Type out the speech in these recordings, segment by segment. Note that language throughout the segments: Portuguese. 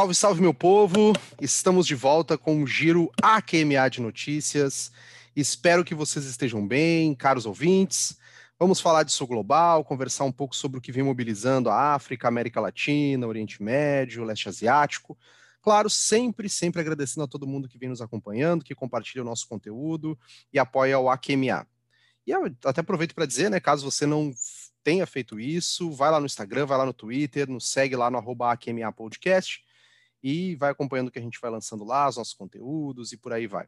Salve, salve, meu povo! Estamos de volta com o Giro AQMA de Notícias. Espero que vocês estejam bem, caros ouvintes. Vamos falar disso global, conversar um pouco sobre o que vem mobilizando a África, América Latina, Oriente Médio, Leste Asiático. Claro, sempre, sempre agradecendo a todo mundo que vem nos acompanhando, que compartilha o nosso conteúdo e apoia o AQMA. E eu até aproveito para dizer, né, caso você não tenha feito isso, vai lá no Instagram, vai lá no Twitter, nos segue lá no arroba AQMA Podcast e vai acompanhando o que a gente vai lançando lá, os nossos conteúdos e por aí vai.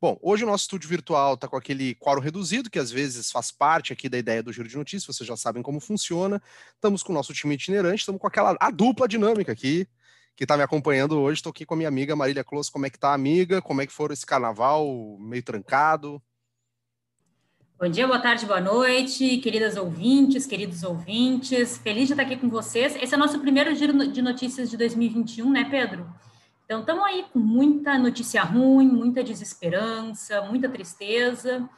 Bom, hoje o nosso estúdio virtual está com aquele quórum reduzido, que às vezes faz parte aqui da ideia do Giro de Notícias, vocês já sabem como funciona. Estamos com o nosso time itinerante, estamos com aquela a dupla dinâmica aqui, que está me acompanhando hoje. Estou aqui com a minha amiga Marília Close. Como é que tá, amiga? Como é que foi esse carnaval meio trancado? Bom dia, boa tarde, boa noite, queridas ouvintes, queridos ouvintes. Feliz de estar aqui com vocês. Esse é o nosso primeiro giro de notícias de 2021, né, Pedro? Então, estamos aí com muita notícia ruim, muita desesperança, muita tristeza.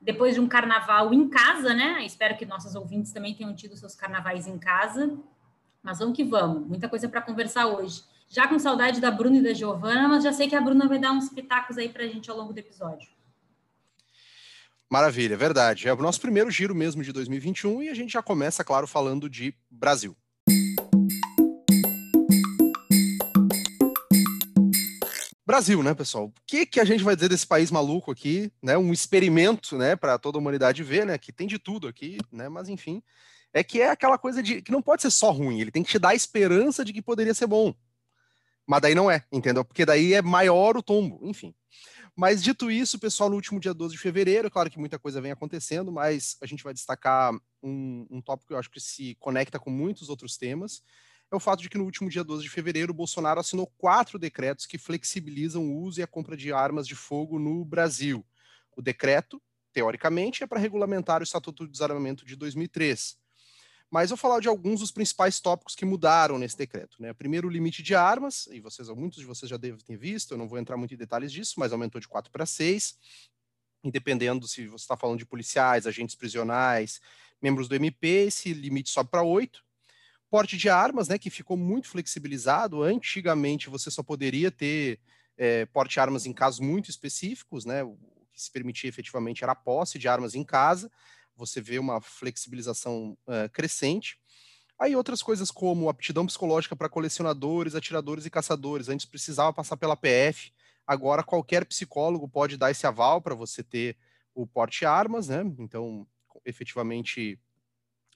Depois de um carnaval em casa, né? Espero que nossos ouvintes também tenham tido seus carnavais em casa. Mas vamos que vamos, muita coisa para conversar hoje. Já com saudade da Bruna e da Giovana, mas já sei que a Bruna vai dar uns pitacos aí para a gente ao longo do episódio. Maravilha, verdade. É o nosso primeiro giro mesmo de 2021 e a gente já começa, claro, falando de Brasil. Brasil, né, pessoal? O que, que a gente vai dizer desse país maluco aqui, né? Um experimento, né, para toda a humanidade ver, né? Que tem de tudo aqui, né? Mas enfim, é que é aquela coisa de que não pode ser só ruim, ele tem que te dar a esperança de que poderia ser bom. Mas daí não é, entendeu? Porque daí é maior o tombo, enfim. Mas dito isso, pessoal, no último dia 12 de fevereiro, claro que muita coisa vem acontecendo, mas a gente vai destacar um, um tópico que eu acho que se conecta com muitos outros temas. É o fato de que no último dia 12 de fevereiro, Bolsonaro assinou quatro decretos que flexibilizam o uso e a compra de armas de fogo no Brasil. O decreto, teoricamente, é para regulamentar o Estatuto de Desarmamento de 2003 mas vou falar de alguns dos principais tópicos que mudaram nesse decreto. Né? Primeiro, o limite de armas, e vocês, muitos de vocês já devem ter visto, eu não vou entrar muito em detalhes disso, mas aumentou de 4 para 6, independendo se você está falando de policiais, agentes prisionais, membros do MP, esse limite sobe para 8. Porte de armas, né, que ficou muito flexibilizado. Antigamente você só poderia ter é, porte de armas em casos muito específicos, né? O que se permitia efetivamente era a posse de armas em casa você vê uma flexibilização uh, crescente. Aí outras coisas como aptidão psicológica para colecionadores, atiradores e caçadores. Antes precisava passar pela PF, agora qualquer psicólogo pode dar esse aval para você ter o porte armas, né? Então, efetivamente,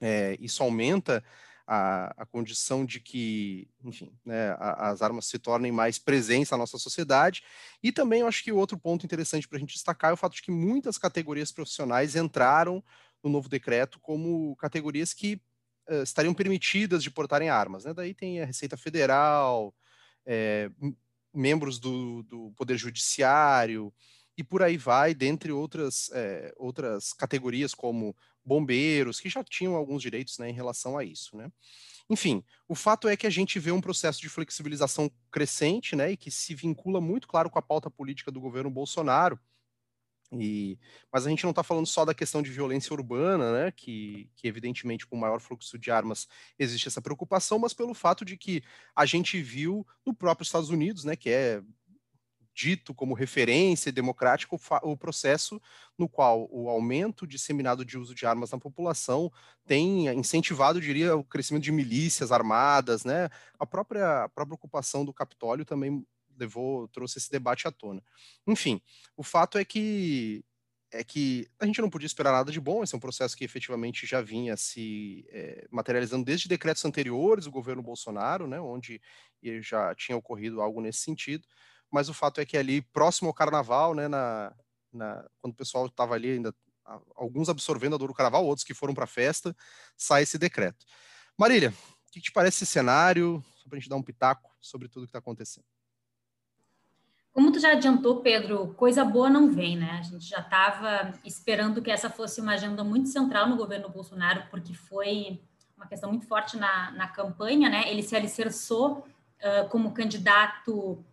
é, isso aumenta a, a, condição de que, enfim, né, a, as armas se tornem mais presentes na nossa sociedade. E também eu acho que outro ponto interessante para a gente destacar é o fato de que muitas categorias profissionais entraram no novo decreto como categorias que uh, estariam permitidas de portarem armas. Né? Daí tem a Receita Federal, é, membros do, do, Poder Judiciário e por aí vai, dentre outras, é, outras categorias como bombeiros, que já tinham alguns direitos né, em relação a isso. Né? Enfim, o fato é que a gente vê um processo de flexibilização crescente, né, e que se vincula muito, claro, com a pauta política do governo Bolsonaro, e, mas a gente não está falando só da questão de violência urbana, né, que, que evidentemente com maior fluxo de armas existe essa preocupação, mas pelo fato de que a gente viu no próprio Estados Unidos, né, que é dito como referência democrática o processo no qual o aumento disseminado de uso de armas na população tem incentivado, diria, o crescimento de milícias armadas, né? A própria, a própria ocupação do Capitólio também levou, trouxe esse debate à tona. Enfim, o fato é que é que a gente não podia esperar nada de bom, esse é um processo que efetivamente já vinha se é, materializando desde decretos anteriores do governo Bolsonaro, né, onde já tinha ocorrido algo nesse sentido, mas o fato é que ali, próximo ao carnaval, né, na, na quando o pessoal estava ali ainda, alguns absorvendo a dor do carnaval, outros que foram para a festa, sai esse decreto. Marília, o que te parece esse cenário, só para a gente dar um pitaco sobre tudo que está acontecendo? Como tu já adiantou, Pedro, coisa boa não vem, né? A gente já estava esperando que essa fosse uma agenda muito central no governo Bolsonaro, porque foi uma questão muito forte na, na campanha, né? Ele se alicerçou uh, como candidato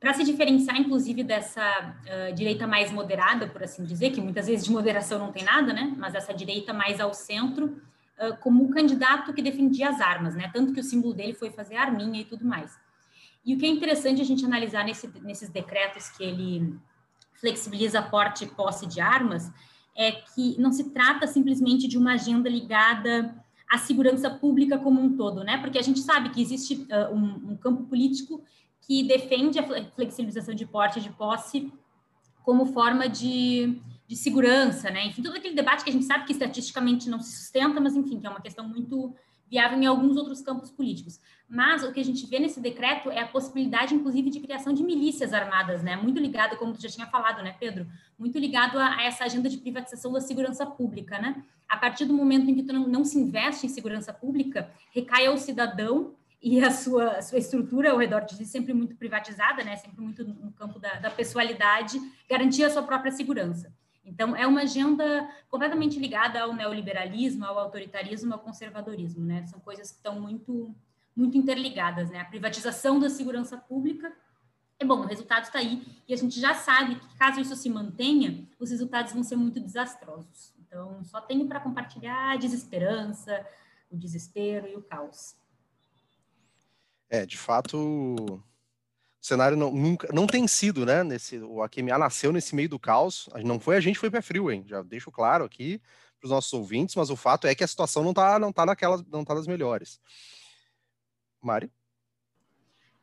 para se diferenciar, inclusive, dessa uh, direita mais moderada, por assim dizer, que muitas vezes de moderação não tem nada, né? Mas essa direita mais ao centro, uh, como um candidato que defendia as armas, né? Tanto que o símbolo dele foi fazer arminha e tudo mais. E o que é interessante a gente analisar nesse, nesses decretos que ele flexibiliza porte e posse de armas é que não se trata simplesmente de uma agenda ligada à segurança pública como um todo, né? Porque a gente sabe que existe uh, um, um, campo político que defende a flexibilização de porte e de posse como forma de, de segurança, né? Enfim, todo aquele debate que a gente sabe que estatisticamente não se sustenta, mas enfim, que é uma questão muito viável em alguns outros campos políticos. Mas o que a gente vê nesse decreto é a possibilidade, inclusive, de criação de milícias armadas, né? Muito ligado, como tu já tinha falado, né, Pedro? Muito ligado a, a essa agenda de privatização da segurança pública, né? A partir do momento em que tu não, não se investe em segurança pública, recai ao cidadão e a sua, a sua estrutura ao redor disso sempre muito privatizada, né? Sempre muito no campo da, da pessoalidade, garantir a sua própria segurança. Então, é uma agenda completamente ligada ao neoliberalismo, ao autoritarismo, ao conservadorismo, né? São coisas que estão muito, muito interligadas, né? A privatização da segurança pública. É bom, o resultado está aí e a gente já sabe que, caso isso se mantenha, os resultados vão ser muito desastrosos. Então, só tenho para compartilhar a desesperança, o desespero e o caos. É, de fato, cenário não, nunca, não tem sido, né? Nesse, o AQMA nasceu nesse meio do caos. Não foi a gente foi pé frio, hein? Já deixo claro aqui para os nossos ouvintes, mas o fato é que a situação não está não tá naquelas, não tá das melhores. Mari?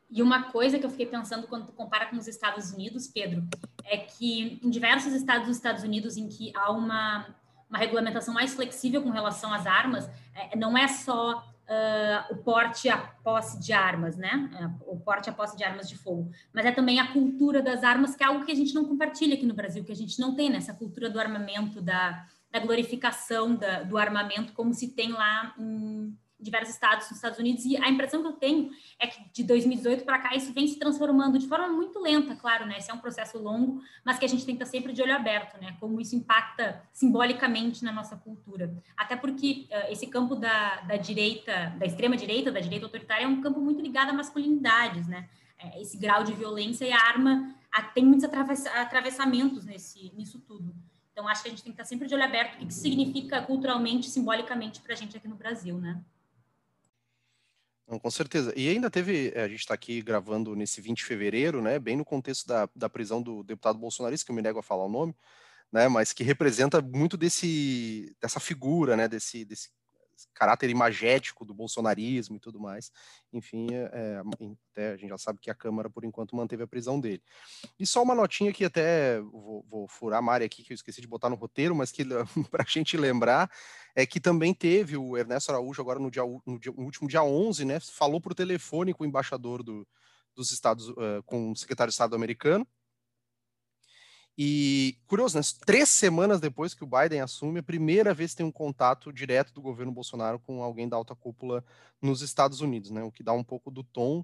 E uma coisa que eu fiquei pensando quando tu compara com os Estados Unidos, Pedro, é que em diversos estados dos Estados Unidos em que há uma, uma regulamentação mais flexível com relação às armas, é, não é só uh, o porte e a posse de armas, né? Uh, o porte e a posse de armas de fogo. Mas é também a cultura das armas, que é algo que a gente não compartilha aqui no Brasil, que a gente não tem, nessa né? cultura do armamento, da, da glorificação da, do armamento, como se tem lá em diversos estados nos Estados Unidos e a impressão que eu tenho é que de 2018 para cá isso vem se transformando de forma muito lenta, claro, né? Esse é um processo longo, mas que a gente tem que estar sempre de olho aberto, né? Como isso impacta simbolicamente na nossa cultura. Até porque uh, esse campo da, da direita, da extrema direita, da direita autoritária, é um campo muito ligado a masculinidades, né? É, esse grau de violência e a arma a, tem muitos atravessamentos nesse, nisso tudo. Então, acho que a gente tem que estar sempre de olho aberto o que, que significa culturalmente, simbolicamente para a gente aqui no Brasil, né? Com certeza. E ainda teve, eh, a gente está aqui gravando nesse 20 de fevereiro, né, bem no contexto da, da prisão do deputado bolsonarista, que eu me nego a falar o nome, né, mas que representa muito desse, dessa figura, né, desse, desse caráter imagético do bolsonarismo e tudo mais. Enfim, é, até a gente já sabe que a Câmara, por enquanto, manteve a prisão dele. E só uma notinha que até vou, vou furar a Mari aqui, que eu esqueci de botar no roteiro, mas que para a gente lembrar, é que também teve o Ernesto Araújo agora no, dia, no, dia, no último dia 11, né, falou por telefone com o embaixador do, dos Estados, uh, com o secretário de Estado americano, e curioso, né? Três semanas depois que o Biden assume, a primeira vez tem um contato direto do governo Bolsonaro com alguém da alta cúpula nos Estados Unidos, né? O que dá um pouco do tom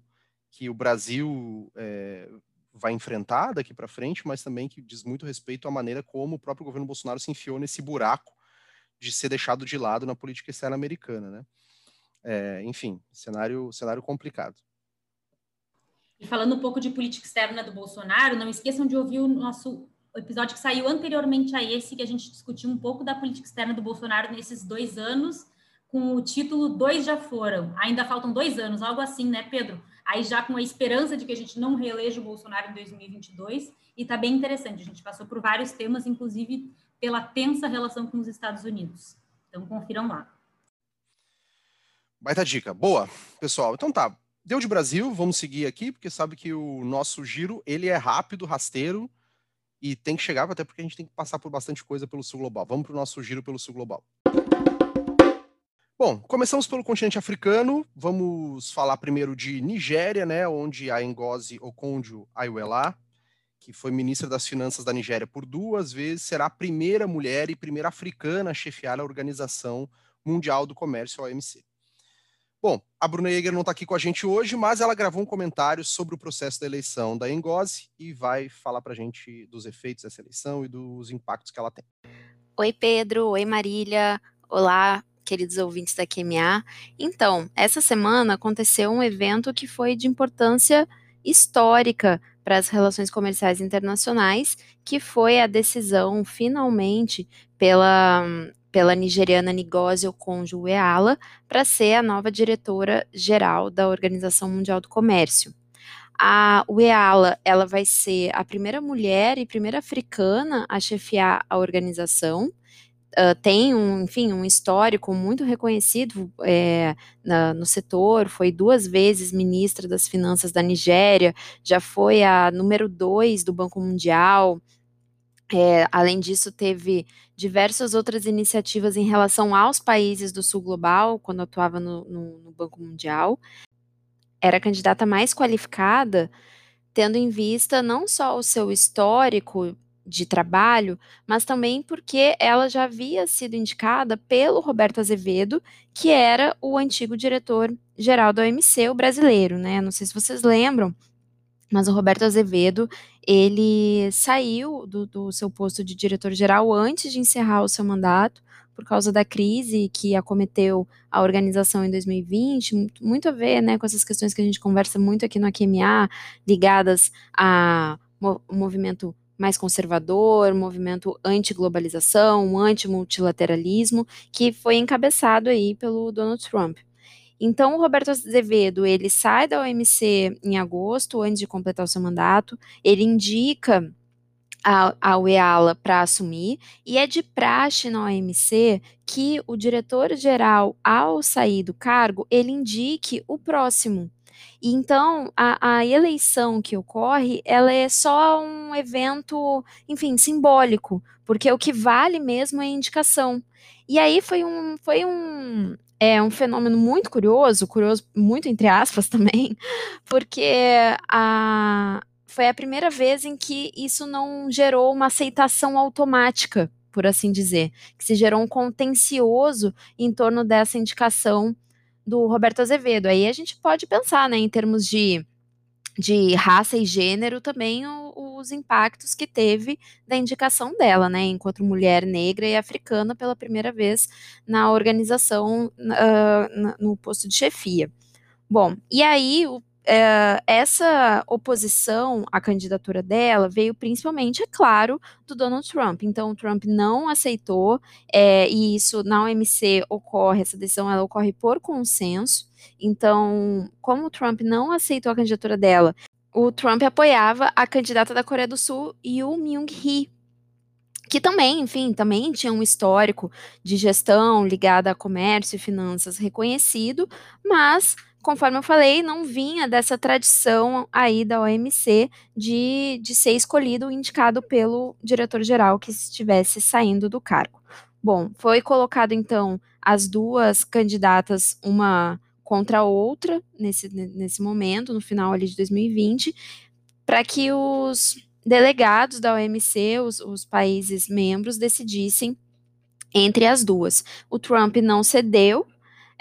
que o Brasil é, vai enfrentar daqui para frente, mas também que diz muito respeito à maneira como o próprio governo Bolsonaro se enfiou nesse buraco de ser deixado de lado na política externa americana, né? É, enfim, cenário, cenário complicado. E falando um pouco de política externa do Bolsonaro, não esqueçam de ouvir o nosso o episódio que saiu anteriormente a esse, que a gente discutiu um pouco da política externa do Bolsonaro nesses dois anos, com o título Dois Já Foram. Ainda faltam dois anos, algo assim, né, Pedro? Aí já com a esperança de que a gente não reeleja o Bolsonaro em 2022, e está bem interessante. A gente passou por vários temas, inclusive pela tensa relação com os Estados Unidos. Então, confiram lá. Baita dica. Boa, pessoal. Então tá. Deu de Brasil, vamos seguir aqui, porque sabe que o nosso giro, ele é rápido, rasteiro, e tem que chegar, até porque a gente tem que passar por bastante coisa pelo sul global. Vamos para o nosso giro pelo sul global. Bom, começamos pelo continente africano. Vamos falar primeiro de Nigéria, né, onde a Ngozi Okonjo-Iweala, que foi ministra das Finanças da Nigéria por duas vezes, será a primeira mulher e primeira africana a chefiar a Organização Mundial do Comércio, OMC. Bom, a Bruna Yeager não está aqui com a gente hoje, mas ela gravou um comentário sobre o processo da eleição da Engose e vai falar para a gente dos efeitos dessa eleição e dos impactos que ela tem. Oi, Pedro. Oi, Marília. Olá, queridos ouvintes da QMA. Então, essa semana aconteceu um evento que foi de importância histórica para as relações comerciais internacionais, que foi a decisão, finalmente, pela pela nigeriana Ngozi Okonjo-Iweala para ser a nova diretora-geral da Organização Mundial do Comércio. A Ueala, ela vai ser a primeira mulher e primeira africana a chefiar a organização. Uh, tem um, enfim, um histórico muito reconhecido é, na, no setor, foi duas vezes ministra das Finanças da Nigéria, já foi a número dois do Banco Mundial, é, além disso, teve diversas outras iniciativas em relação aos países do Sul Global, quando atuava no, no, no Banco Mundial. Era a candidata mais qualificada, tendo em vista não só o seu histórico de trabalho, mas também porque ela já havia sido indicada pelo Roberto Azevedo, que era o antigo diretor-geral da OMC, o brasileiro, né? Não sei se vocês lembram, mas o Roberto Azevedo, ele saiu do, do seu posto de diretor-geral antes de encerrar o seu mandato, por causa da crise que acometeu a organização em 2020, muito, a ver né, com essas questões que a gente conversa muito aqui no AQMA, ligadas a movimento mais conservador, movimento anti-globalização, anti-multilateralismo, que foi encabeçado aí pelo Donald Trump. Então, o Roberto Azevedo, ele sai da OMC em agosto, antes de completar o seu mandato, ele indica a, UEALA para assumir, e é de praxe na OMC que o diretor-geral, ao sair do cargo, ele indique o próximo. E então, a, a, eleição que ocorre, ela é só um evento, enfim, simbólico, porque o que vale mesmo é a indicação. E aí foi um, foi um, é um fenômeno muito curioso, curioso muito entre aspas também, porque a, foi a primeira vez em que isso não gerou uma aceitação automática, por assim dizer, que se gerou um contencioso em torno dessa indicação do Roberto Azevedo. Aí a gente pode pensar, né, em termos de de raça e gênero também o, os impactos que teve da indicação dela, né, enquanto mulher negra e africana pela primeira vez na organização uh, no posto de chefia. Bom, e aí o Uh, essa oposição à candidatura dela veio principalmente, é claro, do Donald Trump. Então, o Trump não aceitou, é, e isso na OMC ocorre, essa decisão ela ocorre por consenso. Então, como o Trump não aceitou a candidatura dela, o Trump apoiava a candidata da Coreia do Sul, Yoo Myung-hee, que também, enfim, também tinha um histórico de gestão ligada a comércio e finanças reconhecido, mas conforme eu falei, não vinha dessa tradição aí da OMC de, de ser escolhido, indicado pelo diretor-geral que estivesse saindo do cargo. Bom, foi colocado então as duas candidatas, uma contra outra, nesse, nesse momento, no final ali de 2020, para que os delegados da OMC, os, os países membros, decidissem entre as duas. O Trump não cedeu,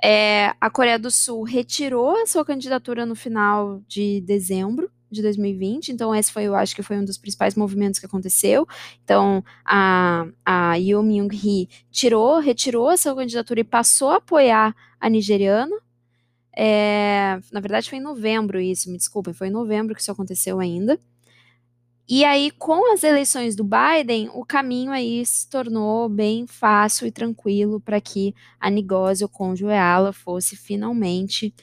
é, a Coreia do Sul retirou a sua candidatura no final de dezembro de 2020, então esse foi, eu acho que foi um dos principais movimentos que aconteceu. Então, a, a Yoo Myung-hee tirou, retirou a sua candidatura e passou a apoiar a nigeriana. É, na verdade, foi em novembro isso, me desculpem, foi em novembro que isso aconteceu ainda. E aí, com as eleições do Biden, o caminho aí se tornou bem fácil e tranquilo para que a Nigósio Conjueala fosse finalmente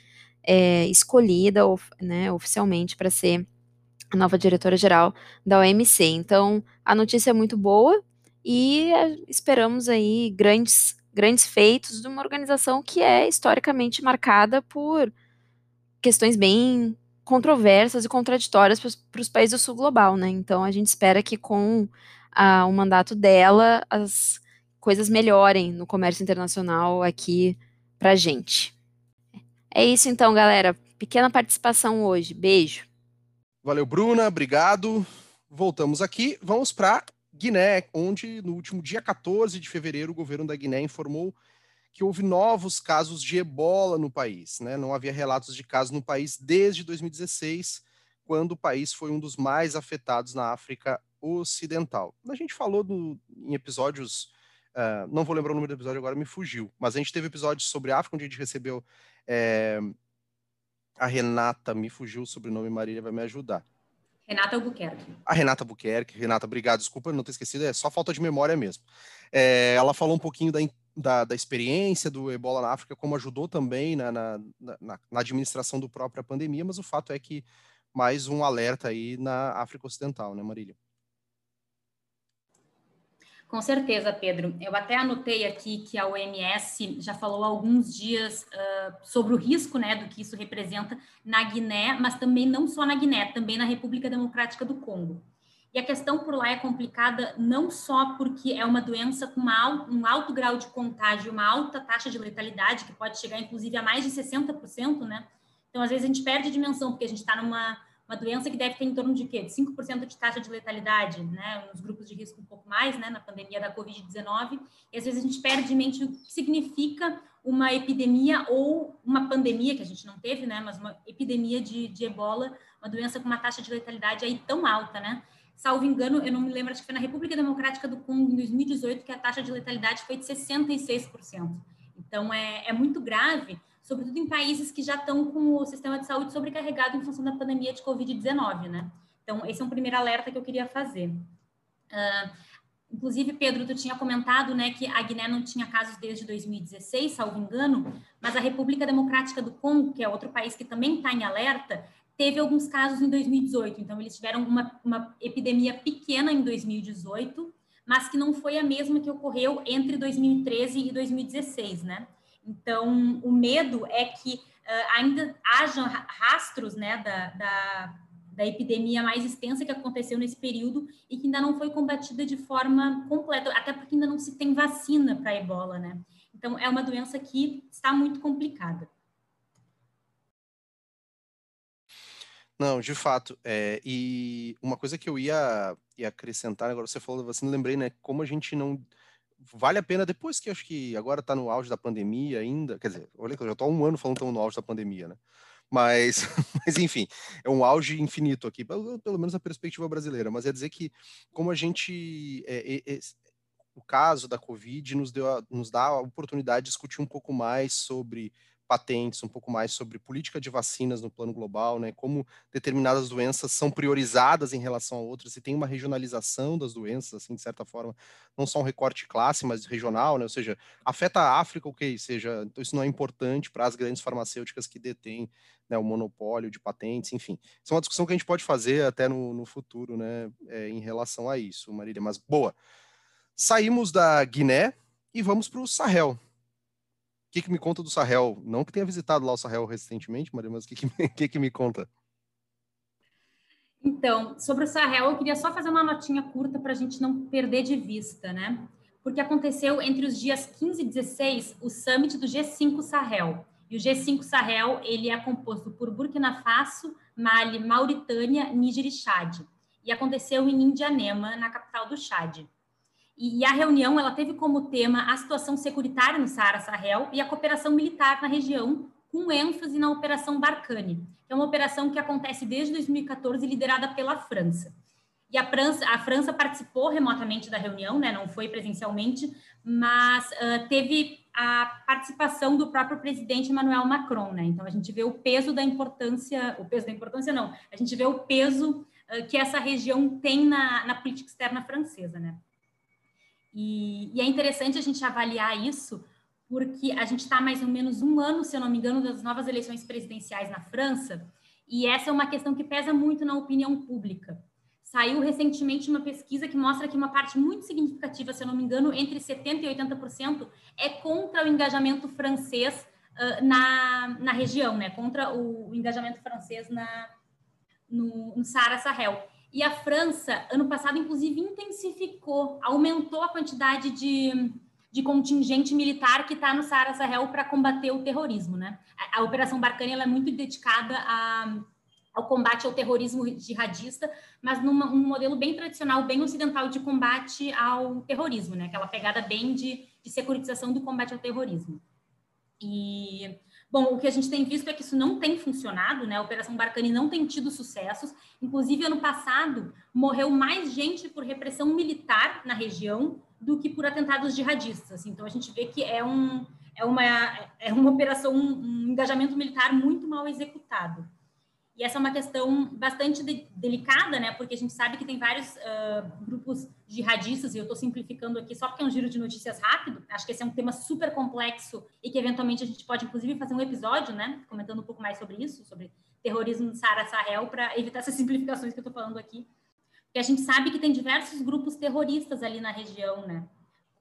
é, escolhida né, oficialmente para ser a nova diretora-geral da OMC. Então, a notícia é muito boa e é, esperamos aí grandes, grandes feitos de uma organização que é historicamente marcada por questões bem controversas e contraditórias para os países do sul global, né? Então a gente espera que com a, o mandato dela as coisas melhorem no comércio internacional aqui para gente. É isso então, galera. Pequena participação hoje. Beijo. Valeu, Bruna. Obrigado. Voltamos aqui. Vamos para Guiné, onde no último dia 14 de fevereiro o governo da Guiné informou que houve novos casos de ebola no país. Né? Não havia relatos de casos no país desde 2016, quando o país foi um dos mais afetados na África Ocidental. A gente falou em episódios, uh, não vou lembrar o número do episódio agora, me fugiu, mas a gente teve episódios sobre África, onde a gente recebeu é, a Renata, me fugiu o sobrenome, Marília vai me ajudar. Renata Albuquerque. A Renata Albuquerque. Renata, obrigado. Desculpa não ter esquecido, é só falta de memória mesmo. É, ela falou um pouquinho da, da, da, experiência do ebola na África, como ajudou também na, na, na, na, administração do própria pandemia, mas o fato é que mais um alerta aí na África Ocidental, né, Marília? Com certeza, Pedro. Eu até anotei aqui que a OMS já falou há alguns dias uh, sobre o risco né, do que isso representa na Guiné, mas também não só na Guiné, também na República Democrática do Congo. E a questão por lá é complicada não só porque é uma doença com uma, um alto grau de contágio, uma alta taxa de letalidade, que pode chegar inclusive a mais de 60%, né? Então, às vezes, a gente perde a dimensão, porque a gente está numa uma doença que deve ter em torno de quê? De 5% de taxa de letalidade, né? Nos grupos de risco um pouco mais, né? Na pandemia da Covid-19. E às vezes a gente perde de mente o que significa uma epidemia ou uma pandemia, que a gente não teve, né? Mas uma epidemia de, de ebola, uma doença com uma taxa de letalidade aí tão alta, né? Salvo engano, eu não me lembro, acho que foi na República Democrática do Congo, em 2018, que a taxa de letalidade foi de 66%. Então, é, é muito grave sobretudo em países que já estão com o sistema de saúde sobrecarregado em função da pandemia de Covid-19, né? Então, esse é um primeiro alerta que eu queria fazer. Uh, inclusive, Pedro, tu tinha comentado, né, que a Guiné não tinha casos desde 2016, salvo engano, mas a República Democrática do Congo, que é outro país que também está em alerta, teve alguns casos em 2018. Então, eles tiveram uma, uma epidemia pequena em 2018, mas que não foi a mesma que ocorreu entre 2013 e 2016, né? Então, o medo é que uh, ainda hajam rastros né, da, da, da, epidemia mais extensa que aconteceu nesse período e que ainda não foi combatida de forma completa, até porque ainda não se tem vacina para a ebola, né? Então, é uma doença que está muito complicada. Não, de fato. É, e uma coisa que eu ia, ia acrescentar, agora você falou da vacina, lembrei, né? Como a gente não vale a pena, depois que acho que agora está no auge da pandemia ainda, quer dizer, olha que eu já estou há um ano falando que no auge da pandemia, né? Mas, mas enfim, é um auge infinito aqui, pelo, menos na perspectiva brasileira. Mas é dizer que, como a gente. É, é, é, o caso da Covid nos, deu a, nos dá a oportunidade de discutir um pouco mais sobre patentes, um pouco mais sobre política de vacinas no plano global, né, como determinadas doenças são priorizadas em relação a outras, e tem uma regionalização das doenças, assim, de certa forma, não só um recorte classe, mas regional, né, ou seja, afeta a África, ok, seja, então isso não é importante para as grandes farmacêuticas que detêm né, o monopólio de patentes, enfim. Isso é uma discussão que a gente pode fazer até no, no futuro, né, é, em relação a isso, Marília, mas boa. Saímos da Guiné e vamos para o Sahel, que, que me conta do Sahel? Não que tenha visitado lá o Sahel recentemente, Maria, mas o que, que, que, me conta? Então, sobre o Sahel, eu queria só fazer uma notinha curta para a gente não perder de vista, né? Porque aconteceu entre os dias 15 e 16 o summit do G5 Sahel. E o G5 Sahel, ele é composto por Burkina Faso, Mali, Mauritânia, Níger e Chad. E aconteceu em Indianema, na capital do Chad. E, a reunião ela teve como tema a situação securitária no Saara Sahel e a cooperação militar na região, com ênfase na Operação Barkhane, que é uma operação que acontece desde 2014 liderada pela França. E a França, a França participou remotamente da reunião, né, não foi presencialmente, mas uh, teve a participação do próprio presidente Emmanuel Macron, né? Então a gente vê o peso da importância, o peso da importância não, a gente vê o peso uh, que essa região tem na, na política externa francesa, né? E, e é interessante a gente avaliar isso, porque a gente está mais ou menos um ano, se eu não me engano, das novas eleições presidenciais na França, e essa é uma questão que pesa muito na opinião pública. Saiu recentemente uma pesquisa que mostra que uma parte muito significativa, se eu não me engano, entre 70% e 80%, é contra o engajamento francês uh, na, na região, né? contra o, engajamento francês na, no, no Saara Sahel. E a França, ano passado, inclusive, intensificou, aumentou a quantidade de, de contingente militar que está no Saara Sahel para combater o terrorismo. Né? A, a Operação Barkhane é muito dedicada a, ao combate ao terrorismo jihadista, mas num um modelo bem tradicional, bem ocidental de combate ao terrorismo, né? aquela pegada bem de, de securitização do combate ao terrorismo. E Bom, o que a gente tem visto é que isso não tem funcionado, né? A Operação Barcani não tem tido sucessos. Inclusive, ano passado, morreu mais gente por repressão militar na região do que por atentados jihadistas. Então, a gente vê que é, um, é, uma, é uma operação, um engajamento militar muito mal executado. E essa é uma questão bastante de, delicada, né? Porque a gente sabe que tem vários uh, grupos jihadistas, e eu estou simplificando aqui só porque é um giro de notícias rápido. Acho que esse é um tema super complexo e que eventualmente a gente pode, inclusive, fazer um episódio, né? Comentando um pouco mais sobre isso, sobre terrorismo no Saara Sahel para evitar essas simplificações que eu estou falando aqui. Porque a gente sabe que tem diversos grupos terroristas ali na região, né?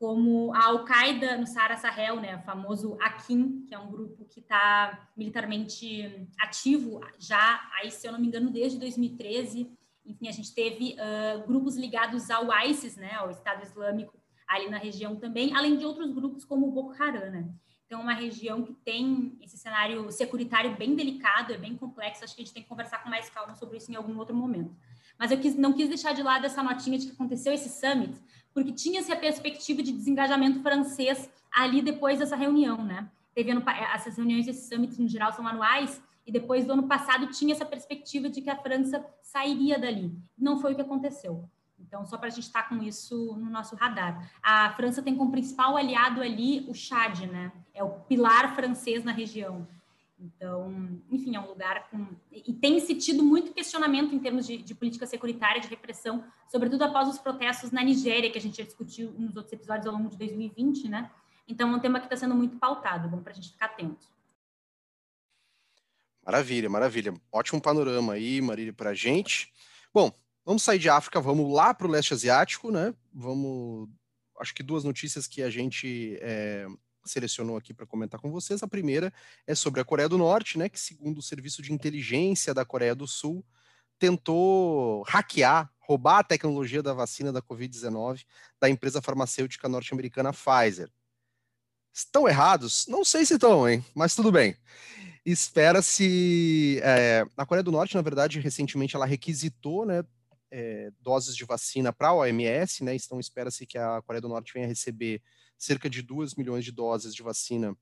Como a Al-Qaeda no Saara Sahel, né? O famoso Akin, que é um grupo que está militarmente ativo já, aí, se eu não me engano, desde 2013. Enfim, a gente teve uh, grupos ligados ao ISIS, né? Ao Estado Islâmico ali na região também, além de outros grupos como o Boko Haram, né? Então, é uma região que tem esse cenário securitário bem delicado, é bem complexo. Acho que a gente tem que conversar com mais calma sobre isso em algum outro momento. Mas eu quis, não quis deixar de lado essa notinha de que aconteceu esse summit, porque tinha-se a perspectiva de desengajamento francês ali depois dessa reunião, né? Teve ano, essas reuniões, esses summits, no geral, são anuais, e depois do ano passado tinha essa perspectiva de que a França sairia dali. Não foi o que aconteceu. Então, só para a gente estar tá com isso no nosso radar. A França tem como principal aliado ali o Chad, né? É o pilar francês na região. Então, enfim, é um lugar com. E tem se tido muito questionamento em termos de, de, política securitária, de repressão, sobretudo após os protestos na Nigéria, que a gente já discutiu nos outros episódios ao longo de 2020, né? Então, é um tema que está sendo muito pautado, bom para a gente ficar atento. Maravilha, maravilha. Ótimo panorama aí, Marília, para a gente. Bom, Vamos sair de África, vamos lá para o leste asiático, né? Vamos. Acho que duas notícias que a gente é, selecionou aqui para comentar com vocês. A primeira é sobre a Coreia do Norte, né? Que, segundo o serviço de inteligência da Coreia do Sul, tentou hackear, roubar a tecnologia da vacina da Covid-19 da empresa farmacêutica norte-americana Pfizer. Estão errados? Não sei se estão, hein? Mas tudo bem. Espera-se. É, a Coreia do Norte, na verdade, recentemente ela requisitou, né? é, doses de vacina para a OMS, né? Então espera-se que a Coreia do Norte venha receber cerca de 2 milhões de doses de vacina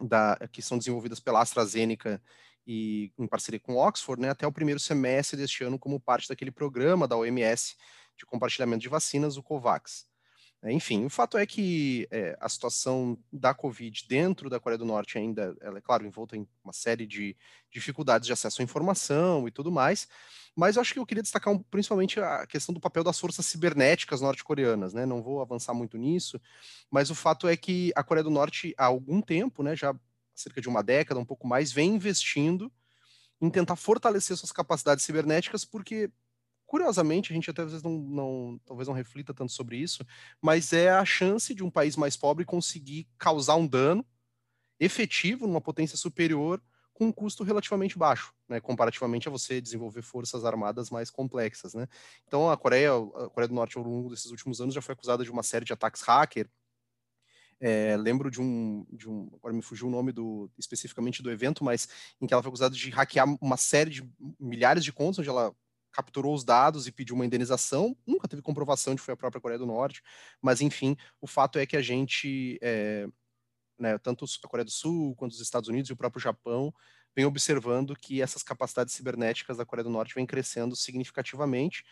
da, que são desenvolvidas pela AstraZeneca e em parceria com Oxford, né, até o primeiro semestre deste ano, como parte daquele programa da OMS de compartilhamento de vacinas, o COVAX. É, enfim, o fato é que é, a situação da Covid dentro da Coreia do Norte ainda, ela é claro, envolta em uma série de dificuldades de acesso à informação e tudo mais, mas eu acho que eu queria destacar um, principalmente a questão do papel das forças cibernéticas norte-coreanas, né? Não vou avançar muito nisso, mas o fato é que a Coreia do Norte, há algum tempo, né, já cerca de uma década, um pouco mais, vem investindo em tentar fortalecer suas capacidades cibernéticas, porque curiosamente, a gente até às vezes não, não, talvez não reflita tanto sobre isso, mas é a chance de um país mais pobre conseguir causar um dano efetivo numa potência superior com um custo relativamente baixo, né, comparativamente a você desenvolver forças armadas mais complexas, né. Então a Coreia, a Coreia do Norte ao longo desses últimos anos já foi acusada de uma série de ataques hacker. É, lembro de um, de um, agora me fugiu o nome do especificamente do evento, mas em que ela foi acusada de hackear uma série de milhares de contas, onde ela capturou os dados e pediu uma indenização. Nunca teve comprovação de que foi a própria Coreia do Norte, mas enfim, o fato é que a gente, é, né, tanto a Coreia do Sul quanto os Estados Unidos e o próprio Japão, vem observando que essas capacidades cibernéticas da Coreia do Norte vêm crescendo significativamente.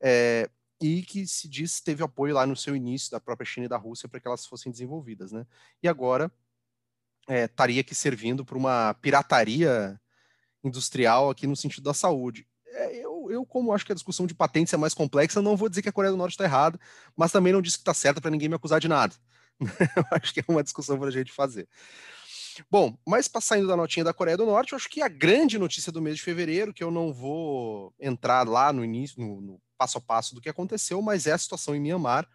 É, e que se diz teve apoio lá no seu início da própria China e da Rússia para que elas fossem desenvolvidas, né? E agora é, estaria aqui servindo para uma pirataria industrial aqui no sentido da saúde. É, eu, eu, como acho que a discussão de patentes é mais complexa, não vou dizer que a Coreia do Norte está errada, mas também não disse que está certa para ninguém me acusar de nada. eu acho que é uma discussão para a gente fazer. Bom, mas saindo da notinha da Coreia do Norte, eu acho que a grande notícia do mês de fevereiro, que eu não vou entrar lá no início, no, no passo a passo do que aconteceu, mas é a situação em Mianmar,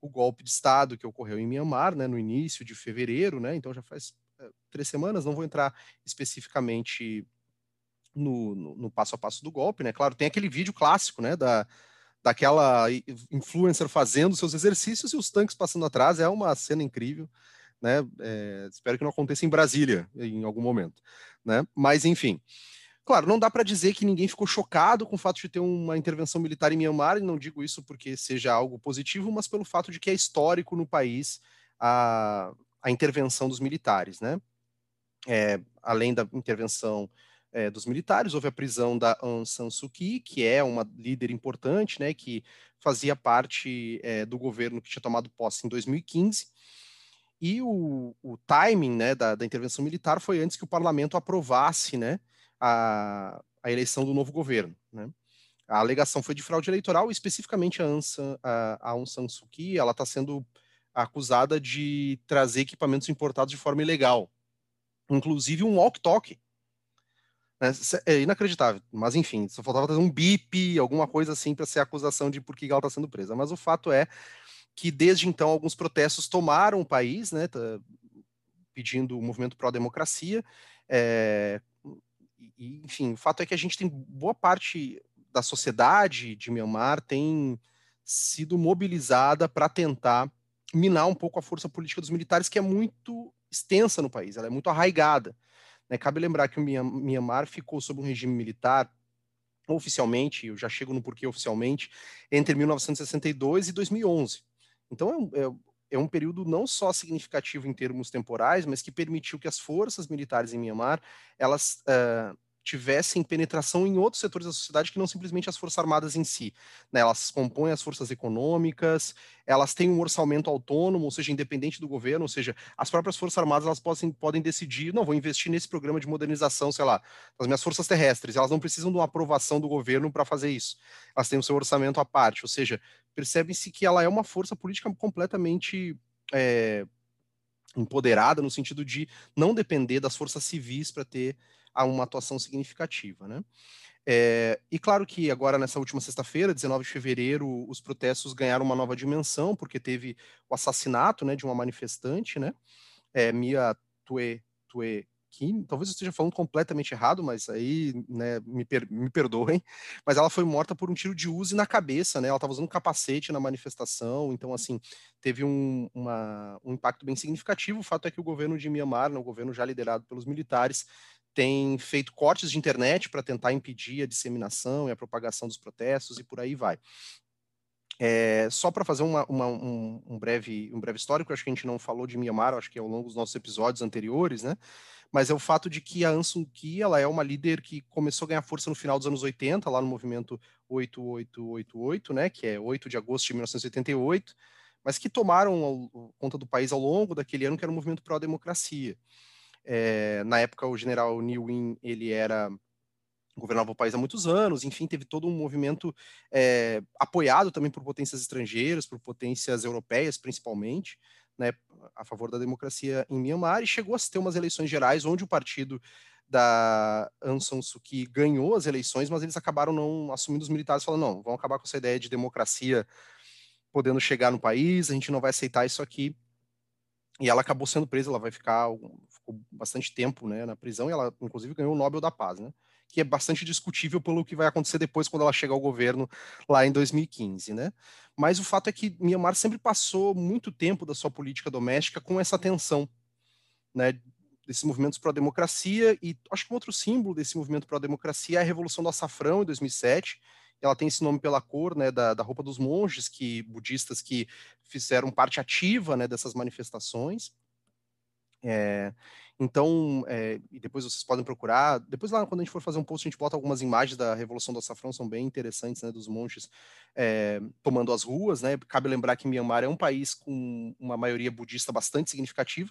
o golpe de Estado que ocorreu em Mianmar, né, no início de fevereiro, né, então já faz é, três semanas, não vou entrar especificamente no, no, no, passo a passo do golpe, né? Claro, tem aquele vídeo clássico, né? Da, daquela influencer fazendo seus exercícios e os tanques passando atrás, é uma cena incrível, né? É, espero que não aconteça em Brasília em algum momento, né? Mas enfim. Claro, não dá para dizer que ninguém ficou chocado com o fato de ter uma intervenção militar em Myanmar, e não digo isso porque seja algo positivo, mas pelo fato de que é histórico no país a, a intervenção dos militares, né? É, além da intervenção é, dos militares, houve a prisão da Aung San Suu Kyi, que é uma líder importante, né, que fazia parte é, do governo que tinha tomado posse em 2015, e o, o timing né, da, da, intervenção militar foi antes que o parlamento aprovasse né, a, a eleição do novo governo. Né. A alegação foi de fraude eleitoral, especificamente a, a, a Aung San Suu Kyi, ela está sendo acusada de trazer equipamentos importados de forma ilegal, inclusive um walk-talk Né? É inacreditável, mas enfim, só faltava fazer um bip, alguma coisa assim, para ser acusação de por que ela está sendo presa. Mas o fato é que desde então alguns protestos tomaram o país, né, tá, pedindo o movimento pró-democracia. É, e, enfim, o fato é que a gente tem boa parte da sociedade de Myanmar tem sido mobilizada para tentar minar um pouco a força política dos militares, que é muito extensa no país, ela é muito arraigada. Né? Cabe lembrar que o Myanmar ficou sob um regime militar oficialmente, eu já chego no porquê oficialmente, entre 1962 e 2011. Então é, é, é, um período não só significativo em termos temporais, mas que permitiu que as forças militares em Myanmar elas uh, tivessem penetração em outros setores da sociedade que não simplesmente as forças armadas em si. Né? Elas compõem as forças econômicas, elas têm um orçamento autônomo, ou seja, independente do governo, ou seja, as próprias forças armadas elas podem, podem decidir, não, vou investir nesse programa de modernização, sei lá, das minhas forças terrestres, elas não precisam de uma aprovação do governo para fazer isso. Elas têm o seu orçamento à parte, ou seja, percebe-se que ela é uma força política completamente é, empoderada no sentido de não depender das forças civis para ter a uma atuação significativa, né? É, e claro que agora, nessa última sexta-feira, 19 de fevereiro, os protestos ganharam uma nova dimensão, porque teve o assassinato né, de uma manifestante, né? É, Mia Tue, Tue Kim, talvez eu esteja falando completamente errado, mas aí né, me, per, me perdoem, mas ela foi morta por um tiro de Uzi na cabeça, né? Ela estava usando capacete na manifestação, então assim, teve um, uma, um impacto bem significativo. O fato é que o governo de Myanmar, né, o governo já liderado pelos militares, tem feito cortes de internet para tentar impedir a disseminação e a propagação dos protestos e por aí vai. É, só para fazer uma, uma, um, um, breve, um breve histórico, acho que a gente não falou de Myanmar, acho que ao longo dos nossos episódios anteriores, né? Mas é o fato de que a San Suu Kyi, ela é uma líder que começou a ganhar força no final dos anos 80, lá no movimento 8888, né? Que é 8 de agosto de 1988, mas que tomaram conta do país ao longo daquele ano, que era um movimento pró-democracia. É, na época, o general New Win, ele era governava o país há muitos anos, enfim, teve todo um movimento é, apoiado também por potências estrangeiras, por potências europeias, principalmente, né, a favor da democracia em Myanmar, e chegou a ter umas eleições gerais onde o partido da Aung San Suu Kyi ganhou as eleições, mas eles acabaram não assumindo os militares, falando, não, vamos acabar com essa ideia de democracia podendo chegar no país, a gente não vai aceitar isso aqui, e ela acabou sendo presa, ela vai ficar ficou bastante tempo né, na prisão, e ela, inclusive, ganhou o Nobel da Paz, né? Que é bastante discutível pelo que vai acontecer depois quando ela chegar ao governo lá em 2015, né? Mas o fato é que Myanmar sempre passou muito tempo da sua política doméstica com essa tensão, né? Desses movimentos pró-democracia, e acho que um outro símbolo desse movimento pró-democracia é a Revolução do Açafrão, em 2007, ela tem esse nome pela cor né, da, da roupa dos monges que budistas que fizeram parte ativa né, dessas manifestações. É, então, é, e depois vocês podem procurar. Depois, lá, quando a gente for fazer um post, a gente bota algumas imagens da Revolução do Açafrão, são bem interessantes, né, dos monges é, tomando as ruas. Né? Cabe lembrar que Myanmar é um país com uma maioria budista bastante significativa.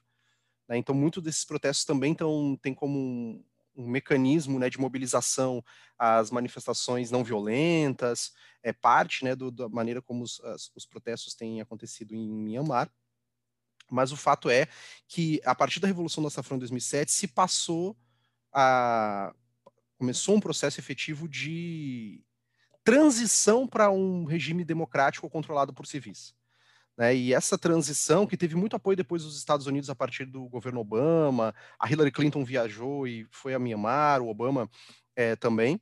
Né? Então, muitos desses protestos também tão, tem como um, um mecanismo né, de mobilização às manifestações não violentas, é parte né, do, da maneira como os, as, os protestos têm acontecido em Myanmar. Mas o fato é que, a partir da Revolução do Açafrão em 2007, se passou a. começou um processo efetivo de transição para um regime democrático controlado por civis. Né? E essa transição, que teve muito apoio depois dos Estados Unidos a partir do governo Obama, a Hillary Clinton viajou e foi a Myanmar, o Obama é, também.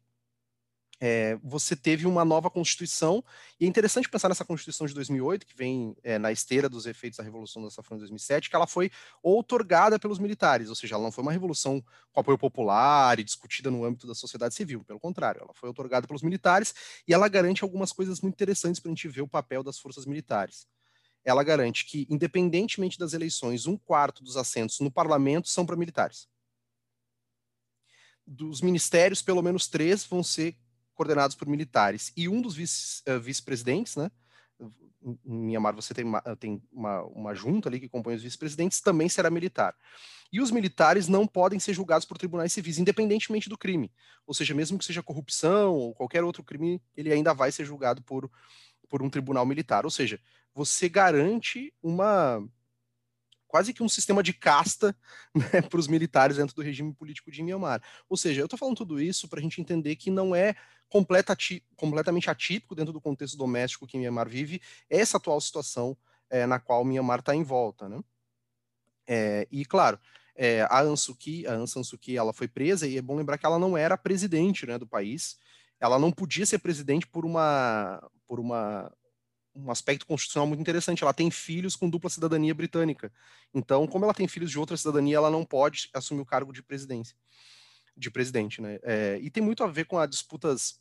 É, você teve uma nova Constituição, e é interessante pensar nessa Constituição de 2008, que vem é, na esteira dos efeitos da Revolução da Safra de 2007, que ela foi outorgada pelos militares, ou seja, ela não foi uma revolução com apoio popular e discutida no âmbito da sociedade civil, pelo contrário, ela foi outorgada pelos militares e ela garante algumas coisas muito interessantes para a gente ver o papel das forças militares ela garante que, independentemente das eleições, um quarto dos assentos no parlamento são para militares. Dos ministérios, pelo menos três vão ser coordenados por militares. E um dos eh, vice-presidentes, né? Em Mianmar você tem, uma, tem uma, uma junta ali que compõe os vice-presidentes, também será militar. E os militares não podem ser julgados por tribunais civis, independentemente do crime. Ou seja, mesmo que seja corrupção ou qualquer outro crime, ele ainda vai ser julgado por, por um tribunal militar. Ou seja, você garante uma quase que um sistema de casta né, para os militares dentro do regime político de Myanmar. Ou seja, eu estou falando tudo isso para a gente entender que não é completa, completamente atípico dentro do contexto doméstico que Myanmar vive essa atual situação é, na qual Myanmar está em volta. Né? É, e, claro, é, a Aung Suu Kyi, a Aung San Suu Kyi, ela foi presa e é bom lembrar que ela não era presidente né, do país. Ela não podia ser presidente por uma por uma um aspecto constitucional muito interessante. Ela tem filhos com dupla cidadania britânica. Então, como ela tem filhos de outra cidadania, ela não pode assumir o cargo de presidência, de presidente, né? É, e tem muito a ver com as disputas.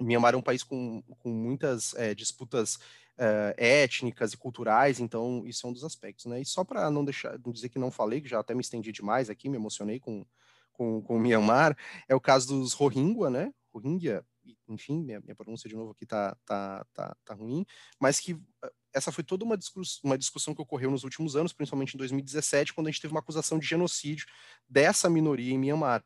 Mianmar é um país com, com muitas é, disputas é, étnicas e culturais, então isso é um dos aspectos, né? E só para não deixar, não dizer que não falei, que já até me estendi demais aqui, me emocionei com com, com Myanmar, é o caso dos Rohingya, né? Rohingya, enfim, minha, minha pronúncia de novo aqui tá, tá, tá, tá ruim, mas que eh, essa foi toda uma, discuss uma discussão que ocorreu nos últimos anos, principalmente em 2017, quando a gente teve uma acusação de genocídio dessa minoria em Myanmar.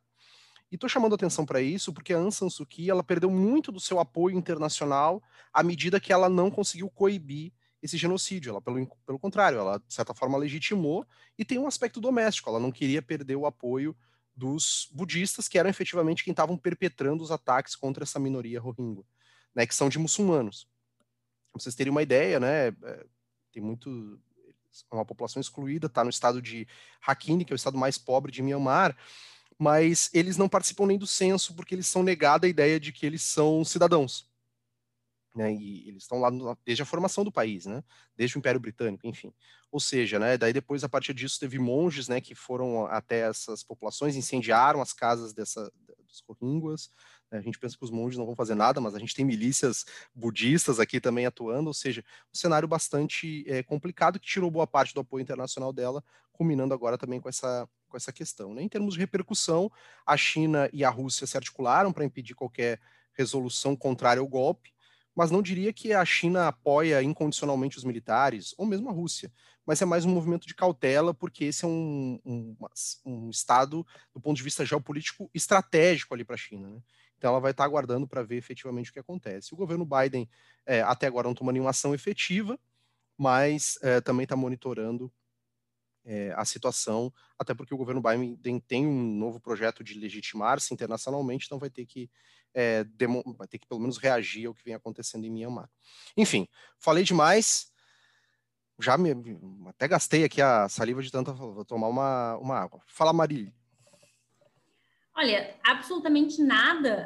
E estou chamando atenção para isso porque a Aung San Suu Kyi ela perdeu muito do seu apoio internacional à medida que ela não conseguiu coibir esse genocídio. Ela, pelo, pelo contrário, ela, de certa forma, legitimou e tem um aspecto doméstico. Ela não queria perder o apoio dos budistas, que eram efetivamente quem estavam perpetrando os ataques contra essa minoria rohingya, né, que são de muçulmanos. Pra vocês terem uma ideia, né, é, tem muito é uma população excluída, está no estado de Rakhine, que é o estado mais pobre de Myanmar, mas eles não participam nem do censo porque eles são negada a ideia de que eles são cidadãos. Né, e eles estão lá no, desde a formação do país, né, desde o Império Britânico, enfim. Ou seja, né, daí depois, a partir disso, teve monges né, que foram até essas populações, incendiaram as casas dessa, dos Rohingyas. Né, a gente pensa que os monges não vão fazer nada, mas a gente tem milícias budistas aqui também atuando, ou seja, um cenário bastante é, complicado que tirou boa parte do apoio internacional dela, culminando agora também com essa, com essa questão. Né? Em termos de repercussão, a China e a Rússia se articularam para impedir qualquer resolução contrária ao golpe, mas não diria que a China apoia incondicionalmente os militares, ou mesmo a Rússia, mas é mais um movimento de cautela, porque esse é um, um, um estado, do ponto de vista geopolítico, estratégico ali para a China. Né? Então ela vai estar tá aguardando para ver efetivamente o que acontece. O governo Biden, é, até agora, não toma nenhuma ação efetiva, mas é, também está monitorando é, a situação, até porque o governo Biden tem um novo projeto de legitimar-se internacionalmente, então vai ter que é, vai ter que pelo menos reagir ao que vem acontecendo em Myanmar. Enfim, falei demais. Já me, até gastei aqui a saliva de tanta. Vou tomar uma, uma água. Fala, Marília. Olha, absolutamente nada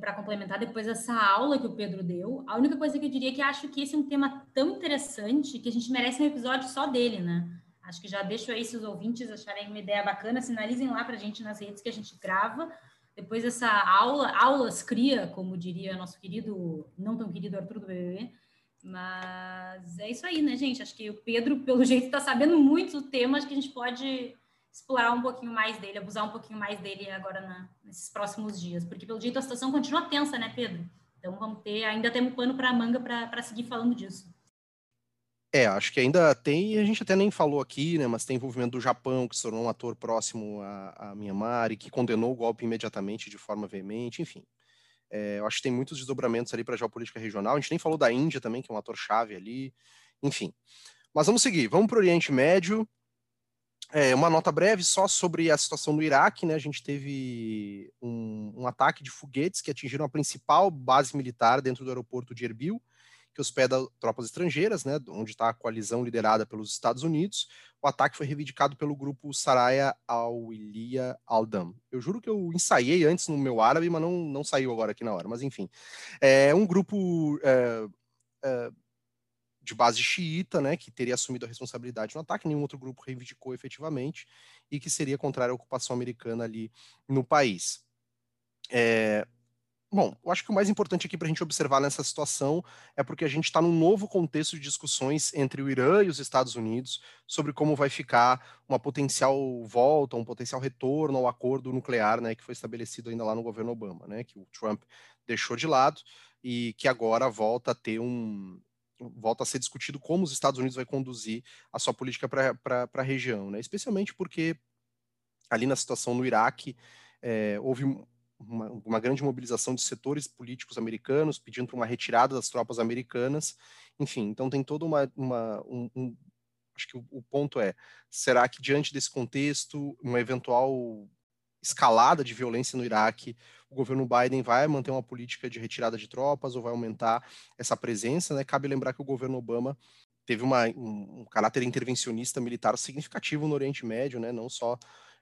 para complementar depois dessa aula que o Pedro deu. A única coisa que eu diria é que acho que esse é um tema tão interessante que a gente merece um episódio só dele, né? Acho que já deixo aí se os ouvintes acharem uma ideia bacana, sinalizem lá para a gente nas redes que a gente grava depois dessa aula, aulas cria, como diria nosso querido, não tão querido Arthur do BBB. Mas é isso aí, né, gente? Acho que o Pedro, pelo jeito, está sabendo muito do tema. Acho que a gente pode explorar um pouquinho mais dele, abusar um pouquinho mais dele agora na, nesses próximos dias. Porque, pelo jeito, a situação continua tensa, né, Pedro? Então, vamos ter, ainda temos pano para manga para seguir falando disso. É, acho que ainda tem, a gente até nem falou aqui, né, mas tem envolvimento do Japão, que se tornou um ator próximo a, a Myanmar e que condenou o golpe imediatamente de forma veemente, enfim. É, eu acho que tem muitos desdobramentos ali para a geopolítica regional. A gente nem falou da Índia também, que é um ator-chave ali, enfim. Mas vamos seguir, vamos para o Oriente Médio. É, uma nota breve só sobre a situação no Iraque, né? A gente teve um, um ataque de foguetes que atingiram a principal base militar dentro do aeroporto de Erbil que hospeda tropas estrangeiras, né, onde está a coalizão liderada pelos Estados Unidos. O ataque foi reivindicado pelo grupo Saraya al-Ilia al-Dam. Eu juro que eu ensaiei antes no meu árabe, mas não, não saiu agora aqui na hora. Mas enfim, é um grupo é, é, de base xiita, né, que teria assumido a responsabilidade no ataque. Nenhum outro grupo reivindicou efetivamente e que seria contrário à ocupação americana ali no país. É, Bom, eu acho que o mais importante aqui para a gente observar nessa situação é porque a gente está num novo contexto de discussões entre o Irã e os Estados Unidos sobre como vai ficar uma potencial volta, um potencial retorno ao acordo nuclear, né, que foi estabelecido ainda lá no governo Obama, né, que o Trump deixou de lado e que agora volta a ter um volta a ser discutido como os Estados Unidos vai conduzir a sua política para a região, né, especialmente porque ali na situação no Iraque é, houve uma, uma, grande mobilização de setores políticos americanos pedindo para uma retirada das tropas americanas. Enfim, então tem toda uma, uma um, um, acho que o, o ponto é, será que diante desse contexto, uma eventual escalada de violência no Iraque, o governo Biden vai manter uma política de retirada de tropas ou vai aumentar essa presença, né? Cabe lembrar que o governo Obama teve uma, um, um, caráter intervencionista militar significativo no Oriente Médio, né? Não só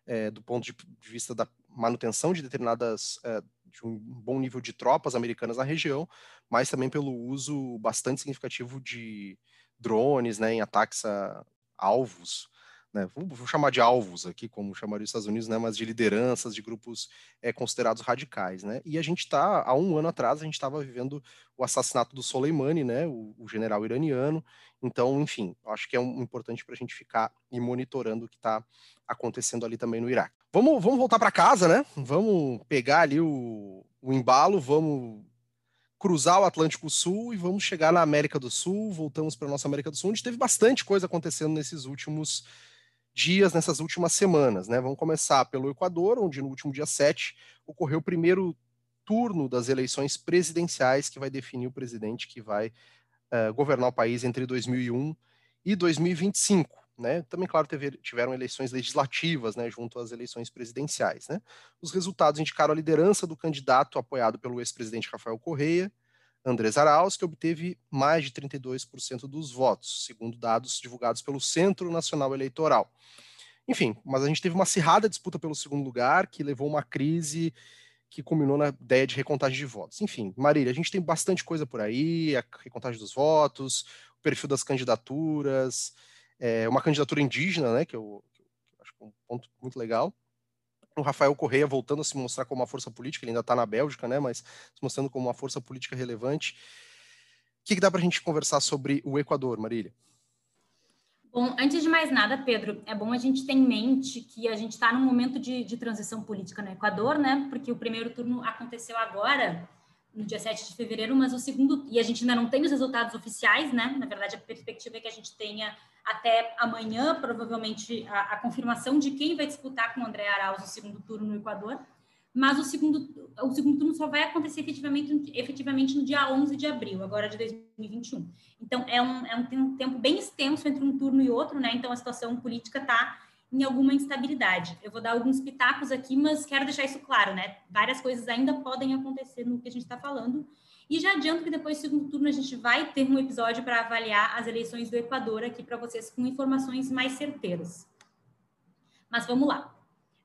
é, do ponto de, de, vista da manutenção de determinadas é, de um bom nível de tropas americanas na região, mas também pelo uso bastante significativo de drones, né, em ataques a alvos né, vou, chamar de alvos aqui, como chamaria os Estados Unidos, né, mas de lideranças, de grupos é, considerados radicais, né, e a gente está, há um ano atrás, a gente estava vivendo o assassinato do Soleimani, né, o, o, general iraniano, então, enfim, acho que é um, importante para a gente ficar e monitorando o que está acontecendo ali também no Iraque. Vamos, vamos voltar para casa, né, vamos pegar ali o, o embalo, vamos cruzar o Atlântico Sul e vamos chegar na América do Sul, voltamos para nossa América do Sul, onde teve bastante coisa acontecendo nesses últimos dias nessas últimas semanas. Né? Vamos começar pelo Equador, onde no último dia 7 ocorreu o primeiro turno das eleições presidenciais que vai definir o presidente que vai uh, governar o país entre 2001 e 2025. Né? Também, claro, teve, tiveram eleições legislativas né, junto às eleições presidenciais. Né? Os resultados indicaram a liderança do candidato apoiado pelo ex-presidente Rafael Correia, Andrés Arauz, que obteve mais de 32% dos votos, segundo dados divulgados pelo Centro Nacional Eleitoral. Enfim, mas a gente teve uma acirrada disputa pelo segundo lugar, que levou uma crise que culminou na ideia de recontagem de votos. Enfim, Marília, a gente tem bastante coisa por aí, a recontagem dos votos, o perfil das candidaturas, é, uma candidatura indígena, né, que eu, que eu acho é um ponto muito legal o Rafael Correia voltando a se mostrar como uma força política, ele ainda está na Bélgica, né, mas se mostrando como uma força política relevante. O que, que dá para a gente conversar sobre o Equador, Marília? Bom, antes de mais nada, Pedro, é bom a gente ter em mente que a gente está num momento de, de, transição política no Equador, né? Porque o primeiro turno aconteceu agora, no dia 7 de fevereiro, mas o segundo, e a gente ainda não tem os resultados oficiais, né? Na verdade, a perspectiva é que a gente tenha até amanhã, provavelmente, a, a confirmação de quem vai disputar com o André Arauz o segundo turno no Equador, mas o segundo, o segundo turno só vai acontecer efetivamente, efetivamente no dia 11 de abril, agora de 2021. Então, é um, é um tempo bem extenso entre um turno e outro, né? Então, a situação política está em alguma instabilidade. Eu vou dar alguns pitacos aqui, mas quero deixar isso claro, né? Várias coisas ainda podem acontecer no que a gente está falando, e já adianto que depois do segundo turno a gente vai ter um episódio para avaliar as eleições do Equador aqui para vocês com informações mais certeiras. Mas vamos lá.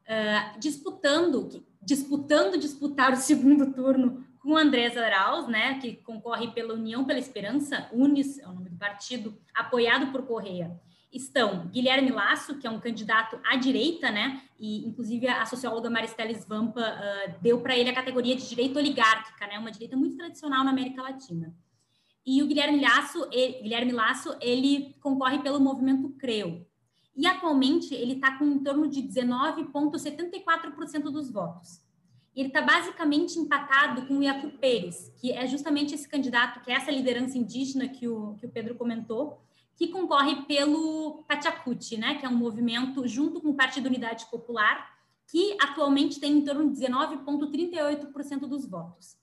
Uh, disputando, disputando disputar o segundo turno com Andrés Arauz, né, que concorre pela União pela Esperança, UNES é o nome do partido, apoiado por Correia, estão Guilherme Lasso, que é um candidato à direita, né? E inclusive a socióloga Maristela Svampa uh, deu para ele a categoria de direita oligárquica, né? Uma direita muito tradicional na América Latina. E o Guilherme Lasso, ele, Guilherme Lasso, ele concorre pelo movimento Creu. E atualmente ele está com em torno de 19,74% dos votos. E ele está basicamente empatado com o Iacu Pérez, que é justamente esse candidato, que é essa liderança indígena que o, que o Pedro comentou, que concorre pelo Pachacuti, né, que é um movimento junto com o Partido Unidade Popular, que atualmente tem em torno de 19,38% dos votos.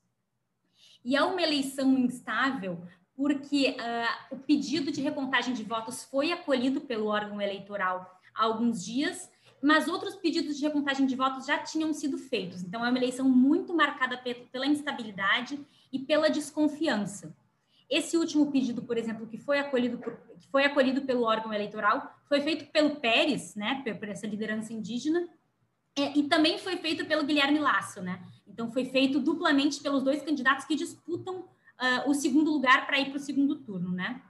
E é uma eleição instável porque uh, o pedido de recontagem de votos foi acolhido pelo órgão eleitoral há alguns dias, mas outros pedidos de recontagem de votos já tinham sido feitos. Então, é uma eleição muito marcada pela instabilidade e pela desconfiança. Esse último pedido, por exemplo, que foi acolhido, por, que foi acolhido pelo órgão eleitoral, foi feito pelo Pérez, né, por essa liderança indígena, é, e também foi feito pelo Guilherme Lasso, né? Então foi feito duplamente pelos dois candidatos que disputam uh, o segundo lugar para ir para o segundo turno, né?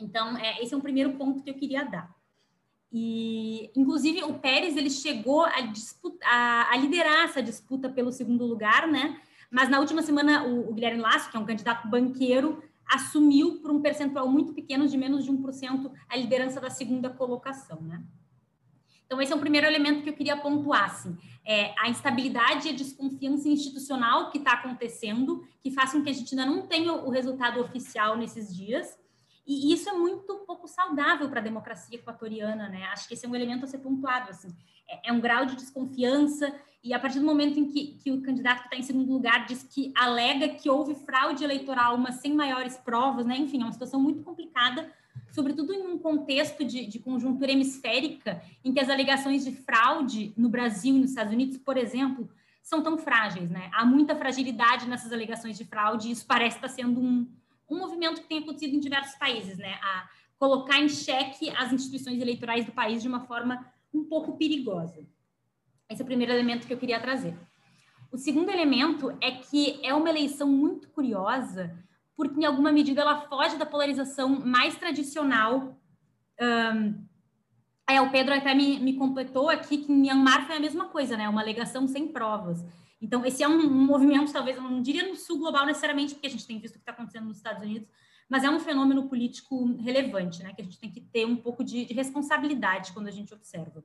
Então é, esse é um primeiro ponto que eu queria dar. E inclusive o Pérez ele chegou a, disputa, a, a liderar essa disputa pelo segundo lugar, né? Mas na última semana o, o Guilherme Lasso, que é um candidato banqueiro, assumiu por um percentual muito pequeno, de menos de 1%, a liderança da segunda colocação, né? Então, esse é o primeiro elemento que eu queria pontuar, assim, é a instabilidade e a desconfiança institucional que está acontecendo, que faz com que a gente ainda não tenha o resultado oficial nesses dias, e isso é muito pouco saudável para a democracia equatoriana, né? Acho que esse é um elemento a ser pontuado, assim. É, é um grau de desconfiança, e a partir do momento em que, que o candidato que está em segundo lugar diz que alega que houve fraude eleitoral, mas sem maiores provas, né? Enfim, é uma situação muito complicada sobretudo em um contexto de, de, conjuntura hemisférica, em que as alegações de fraude no Brasil e nos Estados Unidos, por exemplo, são tão frágeis, né? Há muita fragilidade nessas alegações de fraude e isso parece estar sendo um, um movimento que tem acontecido em diversos países, né? A colocar em xeque as instituições eleitorais do país de uma forma um pouco perigosa. Esse é o primeiro elemento que eu queria trazer. O segundo elemento é que é uma eleição muito curiosa, porque em alguma medida ela foge da polarização mais tradicional. Um, é, o Pedro até me, me, completou aqui que em Myanmar foi a mesma coisa, né? Uma alegação sem provas. Então, esse é um, movimento, talvez, eu não diria no sul global necessariamente, porque a gente tem visto o que está acontecendo nos Estados Unidos, mas é um fenômeno político relevante, né? Que a gente tem que ter um pouco de, de responsabilidade quando a gente observa.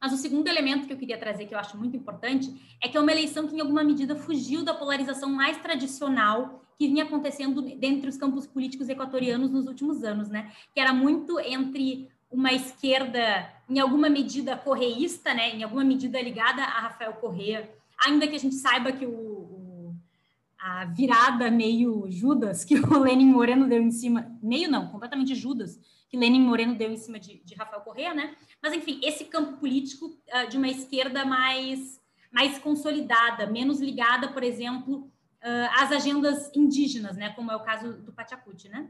Mas o segundo elemento que eu queria trazer, que eu acho muito importante, é que é uma eleição que, em alguma medida, fugiu da polarização mais tradicional que vinha acontecendo dentro dos campos políticos equatorianos nos últimos anos, né? Que era muito entre uma esquerda, em alguma medida, correísta, né? Em alguma medida ligada a Rafael Correa, ainda que a gente saiba que o, o a virada meio Judas que o Lenin Moreno deu em cima, meio não, completamente Judas, que Lenin Moreno deu em cima de, de Rafael Correa, né? Mas, enfim, esse campo político uh, de uma esquerda mais, mais consolidada, menos ligada, por exemplo, uh, às agendas indígenas, né? Como é o caso do Pachacuti, né?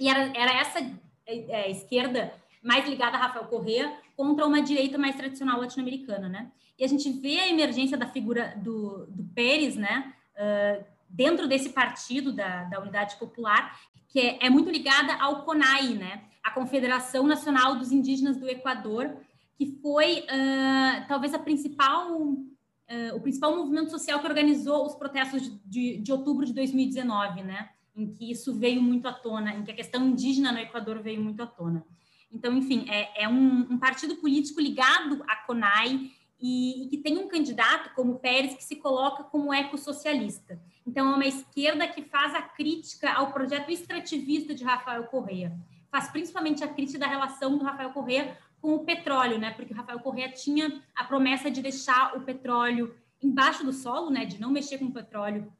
E era, era essa é, esquerda mais ligada a Rafael Correa contra uma direita mais tradicional latino-americana, né? E a gente vê a emergência da figura do, do Pérez, né? Uh, dentro desse partido da, da Unidade Popular, que é, é muito ligada ao CONAI, né? a Confederação Nacional dos Indígenas do Equador, que foi uh, talvez a principal, uh, o principal movimento social que organizou os protestos de, de, de, outubro de 2019, né? Em que isso veio muito à tona, em que a questão indígena no Equador veio muito à tona. Então, enfim, é, é um, um, partido político ligado à CONAI e, e, que tem um candidato como Pérez que se coloca como ecossocialista. Então, é uma esquerda que faz a crítica ao projeto extrativista de Rafael Correa faz principalmente a crítica da relação do Rafael Correa com o petróleo, né? Porque o Rafael Correa tinha a promessa de deixar o petróleo embaixo do solo, né? De não mexer com o petróleo.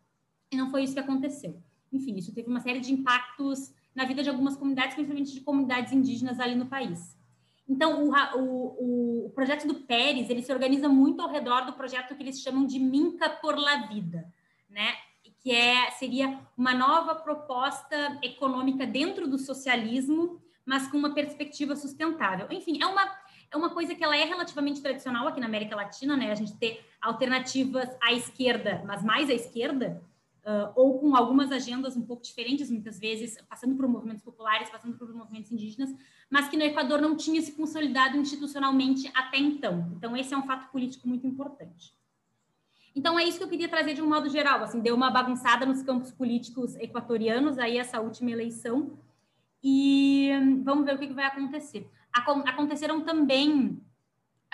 E não foi isso que aconteceu. Enfim, isso teve uma série de impactos na vida de algumas comunidades, principalmente de comunidades indígenas ali no país. Então, o, o, o projeto do Pérez, ele se organiza muito ao redor do projeto que eles chamam de Minca por la Vida, né? que é, seria uma nova proposta econômica dentro do socialismo, mas com uma perspectiva sustentável. Enfim, é uma, é uma coisa que ela é relativamente tradicional aqui na América Latina, né? A gente ter alternativas à esquerda, mas mais à esquerda, uh, ou com algumas agendas um pouco diferentes, muitas vezes, passando por movimentos populares, passando por movimentos indígenas, mas que no Equador não tinha se consolidado institucionalmente até então. Então, esse é um fato político muito importante. Então, é isso que eu queria trazer de um modo geral. Assim, deu uma bagunçada nos campos políticos equatorianos, aí essa última eleição. E vamos ver o que, vai acontecer. Aconteceram também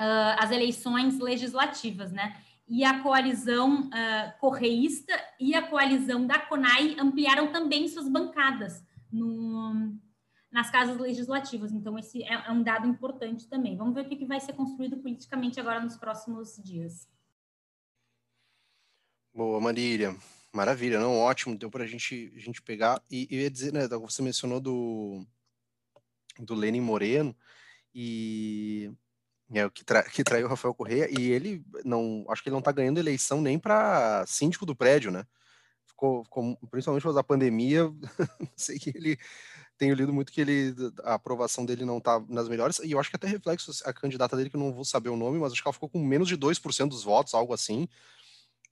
uh, as eleições legislativas, né? E a coalizão uh, correísta e a coalizão da CONAI ampliaram também suas bancadas no, nas casas legislativas. Então, esse é, é um dado importante também. Vamos ver o que, vai ser construído politicamente agora nos próximos dias. Boa, Marília. Maravilha, não? Ótimo, deu para gente, a gente pegar. E eu ia dizer, né, você mencionou do, do Lenin Moreno, e é o que, tra, que traiu o Rafael Correia, e ele não, acho que ele não está ganhando eleição nem para síndico do prédio, né? Ficou, ficou principalmente por causa da pandemia, sei que ele tenho lido muito que ele a aprovação dele não está nas melhores, e eu acho que até reflexo a candidata dele, que eu não vou saber o nome, mas acho que ela ficou com menos de 2% dos votos, algo assim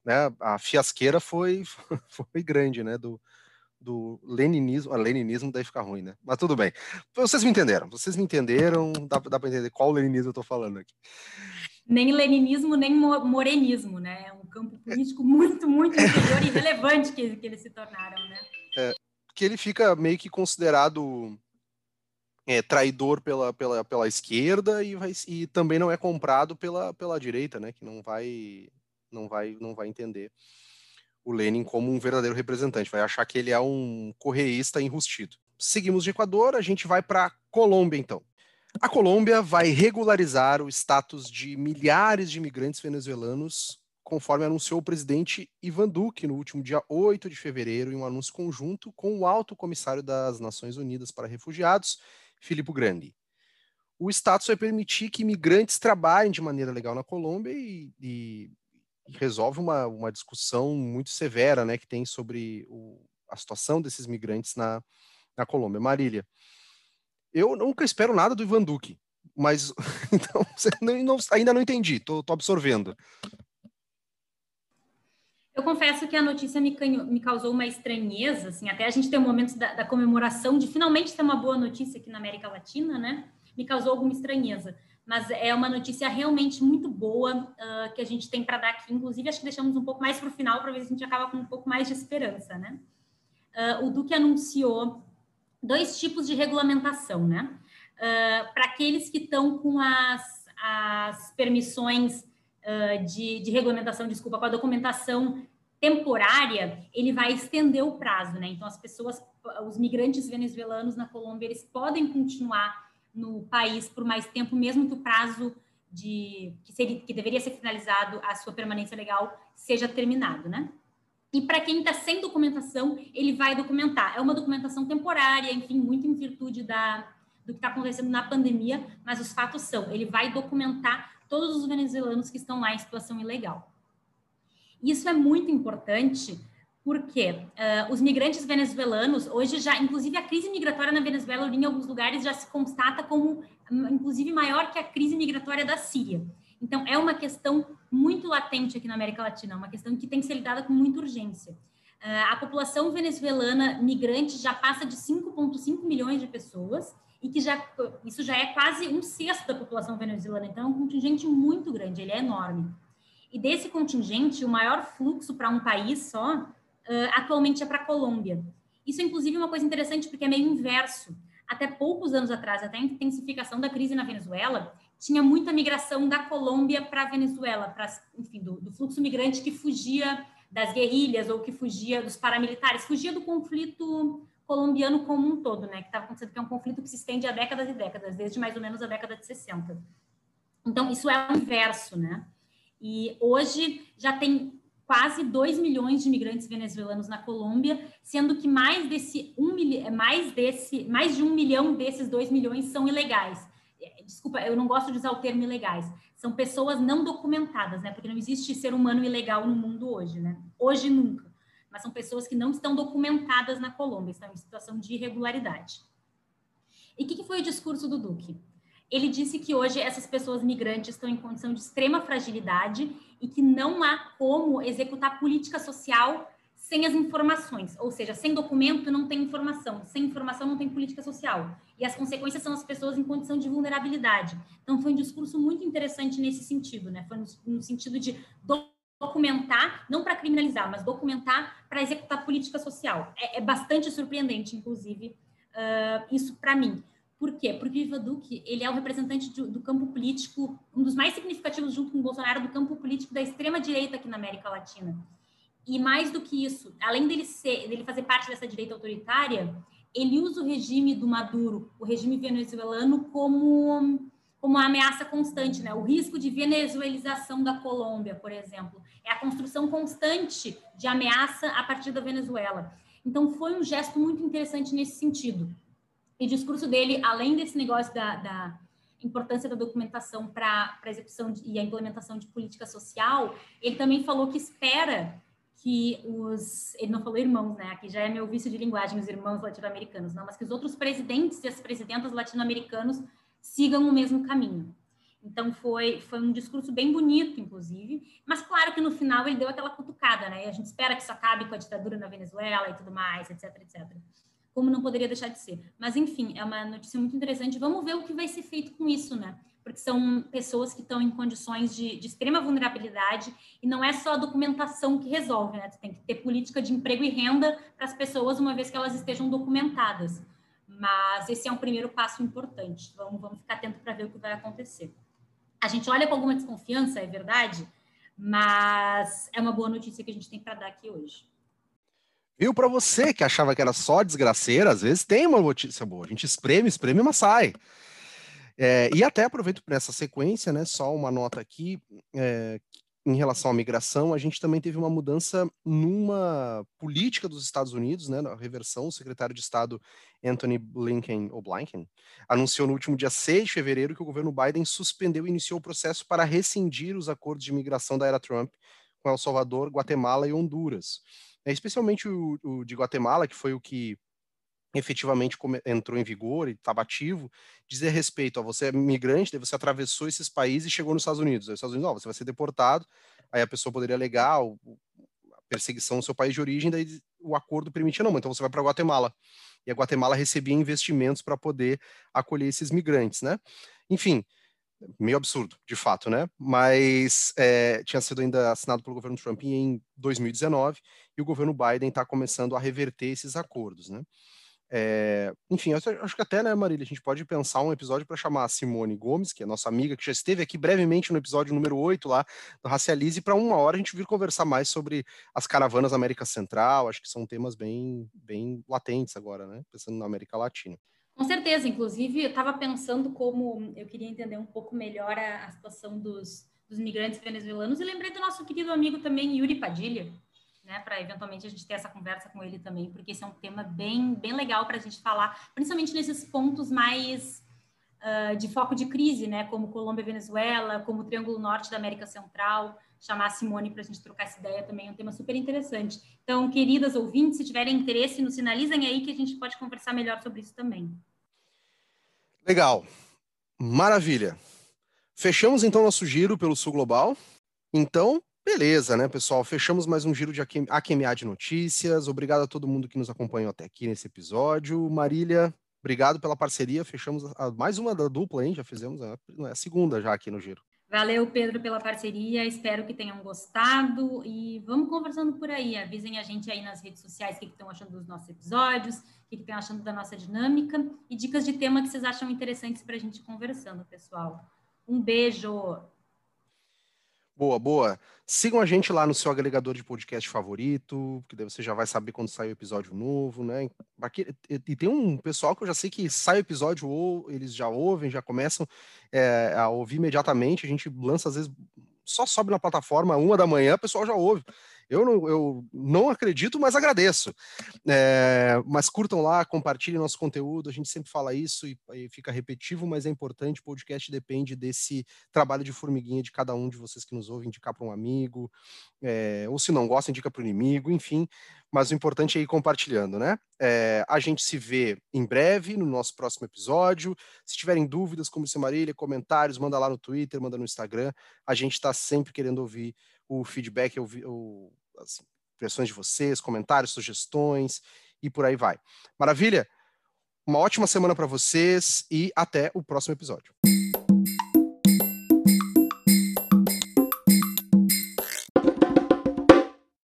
né, a fiasqueira foi, foi grande, né, do, do leninismo, a leninismo daí fica ruim, né, mas tudo bem. Vocês me entenderam, vocês me entenderam, dá, dá para entender qual leninismo eu estou falando aqui. Nem leninismo, nem morenismo, né, é um campo político muito, muito inferior e relevante que, que eles se tornaram, né. É, que ele fica meio que considerado é, traidor pela, pela, pela esquerda e, vai, e também não é comprado pela, pela direita, né, que não vai não vai, não vai entender o Lenin como um verdadeiro representante, vai achar que ele é um correísta enrustido. Seguimos de Equador, a gente vai para Colômbia então. A Colômbia vai regularizar o status de milhares de imigrantes venezuelanos conforme anunciou o presidente Ivan Duque no último dia 8 de fevereiro, em um anúncio conjunto com o alto comissário das Nações Unidas para Refugiados, Filippo Grandi. O status vai permitir que imigrantes trabalhem de maneira legal na Colômbia e, e resolve uma, uma discussão muito severa né, que tem sobre o, a situação desses migrantes na, na Colômbia. Marília, eu nunca espero nada do Ivan Duque, mas então, não, ainda não entendi, estou absorvendo. Eu confesso que a notícia me, me, causou uma estranheza, assim, até a gente ter um momento da, da, comemoração de finalmente ter uma boa notícia aqui na América Latina, né? Me causou alguma estranheza. Mas é uma notícia realmente muito boa uh, que a gente tem para dar aqui. Inclusive, acho que deixamos um pouco mais para o final para ver se a gente acaba com um pouco mais de esperança, né? Uh, o Duque anunciou dois tipos de regulamentação, né? Uh, para aqueles que estão com as, as permissões de, de, regulamentação, desculpa, com a documentação temporária, ele vai estender o prazo, né? Então, as pessoas, os migrantes venezuelanos na Colômbia, eles podem continuar no país por mais tempo, mesmo que o prazo de que, seria, que deveria ser finalizado a sua permanência legal seja terminado, né? E para quem está sem documentação, ele vai documentar. É uma documentação temporária, enfim, muito em virtude da, do que está acontecendo na pandemia, mas os fatos são: ele vai documentar todos os venezuelanos que estão lá em situação ilegal. Isso é muito importante porque uh, os migrantes venezuelanos, hoje já, inclusive a crise migratória na Venezuela, em alguns lugares, já se constata como, inclusive, maior que a crise migratória da Síria. Então, é uma questão muito latente aqui na América Latina, uma questão que tem que ser lidada com muita urgência. Uh, a população venezuelana migrante já passa de 5,5 milhões de pessoas, e que já isso já é quase um sexto da população venezuelana, então é um contingente muito grande, ele é enorme. E desse contingente, o maior fluxo para um país só uh, atualmente é para a Colômbia. Isso, inclusive, é uma coisa interessante porque é meio inverso. Até poucos anos atrás, até a intensificação da crise na Venezuela, tinha muita migração da Colômbia para a Venezuela, para, enfim, do, do fluxo migrante que fugia das guerrilhas ou que fugia dos paramilitares, fugia do conflito colombiano como um todo, né, que estava acontecendo, que é um conflito que se estende há décadas e décadas, desde mais ou menos a década de 60. Então, isso é o inverso, né? E hoje já tem quase 2 milhões de imigrantes venezuelanos na Colômbia, sendo que mais desse um mais desse mais de um milhão desses 2 milhões são ilegais. Desculpa, eu não gosto de usar o termo ilegais. São pessoas não documentadas, né? Porque não existe ser humano ilegal no mundo hoje, né? Hoje nunca mas são pessoas que não estão documentadas na Colômbia, estão em situação de irregularidade. E o que, que foi o discurso do Duque? Ele disse que hoje essas pessoas migrantes estão em condição de extrema fragilidade e que não há como executar política social sem as informações, ou seja, sem documento não tem informação, sem informação não tem política social. E as consequências são as pessoas em condição de vulnerabilidade. Então foi um discurso muito interessante nesse sentido, né? Foi no, no sentido de documentar, não para criminalizar, mas documentar para executar política social. É, é bastante surpreendente, inclusive, uh, isso para mim. Por quê? Porque o Iva Duque, ele é o representante do, do, campo político, um dos mais significativos, junto com o Bolsonaro, do campo político da extrema-direita aqui na América Latina. E mais do que isso, além dele, ser, dele fazer parte dessa direita autoritária, ele usa o regime do Maduro, o regime venezuelano, como como uma ameaça constante, né? O risco de venezuelização da Colômbia, por exemplo, é a construção constante de ameaça a partir da Venezuela. Então, foi um gesto muito interessante nesse sentido. E o discurso dele, além desse negócio da, da importância da documentação para a execução de, e a implementação de política social, ele também falou que espera que os. Ele não falou irmãos, né? Aqui já é meu vício de linguagem, os irmãos latino-americanos, não, mas que os outros presidentes e as presidentas latino-americanos sigam o mesmo caminho. Então foi, foi um discurso bem bonito, inclusive, mas claro que no final ele deu aquela cutucada, né? E a gente espera que isso acabe com a ditadura na Venezuela e tudo mais, etc, etc. Como não poderia deixar de ser. Mas enfim, é uma notícia muito interessante. Vamos ver o que vai ser feito com isso, né? Porque são pessoas que estão em condições de, de extrema vulnerabilidade e não é só a documentação que resolve, né? Tem que ter política de emprego e renda para as pessoas uma vez que elas estejam documentadas. Mas esse é um primeiro passo importante. Vamos, vamos ficar atento para ver o que vai acontecer. A gente olha com alguma desconfiança, é verdade, mas é uma boa notícia que a gente tem para dar aqui hoje. Viu, para você que achava que era só desgraceira, às vezes tem uma notícia boa. A gente espreme, espreme, mas sai. É, e até aproveito para essa sequência, né? Só uma nota aqui. É, em relação à migração, a gente também teve uma mudança numa política dos Estados Unidos, né, na reversão, o secretário de Estado Anthony Blinken, ou Blinken, anunciou no último dia 6 de fevereiro que o governo Biden suspendeu e iniciou o processo para rescindir os acordos de migração da era Trump com El Salvador, Guatemala e Honduras. É, especialmente o, o de Guatemala, que foi o que efetivamente entrou em vigor e estava ativo, dizer respeito a você é migrante, daí você atravessou esses países e chegou nos Estados Unidos. Aí os Estados Unidos, ó, você vai ser deportado, aí a pessoa poderia alegar a perseguição no seu país de origem, daí o acordo permitia, não, então você vai para Guatemala. E a Guatemala recebia investimentos para poder acolher esses migrantes, né? Enfim, meio absurdo, de fato, né? Mas é, tinha sido ainda assinado pelo governo Trump em 2019 e o governo Biden está começando a reverter esses acordos, né? É, enfim, acho que até, né, Marília, a gente pode pensar um episódio para chamar a Simone Gomes, que é nossa amiga, que já esteve aqui brevemente no episódio número 8 lá do Racialize, para uma hora a gente vir conversar mais sobre as caravanas na América Central. Acho que são temas bem, bem latentes agora, né? Pensando na América Latina. Com certeza, inclusive, eu estava pensando como eu queria entender um pouco melhor a, a situação dos, dos migrantes venezuelanos e lembrei do nosso querido amigo também, Yuri Padilha né, para eventualmente a gente ter essa conversa com ele também, porque esse é um tema bem, bem legal para a gente falar, principalmente nesses pontos mais uh, de foco de crise, né, como Colômbia e Venezuela, como o Triângulo Norte da América Central, chamar a Simone para a gente trocar essa ideia também, é um tema super interessante. Então, queridas ouvintes, se tiverem interesse, nos sinalizem aí que a gente pode conversar melhor sobre isso também. Legal, maravilha. Fechamos então nosso giro pelo Sul Global. Então, Beleza, né, pessoal? Fechamos mais um giro de AQMA de notícias. Obrigado a todo mundo que nos acompanhou até aqui nesse episódio. Marília, obrigado pela parceria. Fechamos a, mais uma da dupla, hein? Já fizemos a, a segunda já aqui no giro. Valeu, Pedro, pela parceria. Espero que tenham gostado e vamos conversando por aí. Avisem a gente aí nas redes sociais o que estão achando dos nossos episódios, o que estão achando da nossa dinâmica e dicas de tema que vocês acham interessantes para a gente conversando, pessoal. Um beijo! Boa, boa. Sigam a gente lá no seu agregador de podcast favorito, que daí você já vai saber quando sai o episódio novo, né? Aqui, e tem um pessoal que eu já sei que sai o episódio, ou eles já ouvem, já começam é, a ouvir imediatamente. A gente lança, às vezes, só sobe na plataforma uma da manhã, o pessoal já ouve. Eu não, eu não acredito, mas agradeço. É, mas curtam lá, compartilhem nosso conteúdo. A gente sempre fala isso e, e, fica repetitivo, mas é importante. O podcast depende desse trabalho de formiguinha de cada um de vocês que nos ouve, indicar para um amigo, é, ou se não gosta, indica para o inimigo, enfim. Mas o importante é ir compartilhando, né? É, a gente se vê em breve no nosso próximo episódio. Se tiverem dúvidas, como disse Marília, comentários, manda lá no Twitter, manda no Instagram. A gente está sempre querendo ouvir o feedback, o, as impressões de vocês, comentários, sugestões e por aí vai. Maravilha? Uma ótima semana para vocês e até o próximo episódio.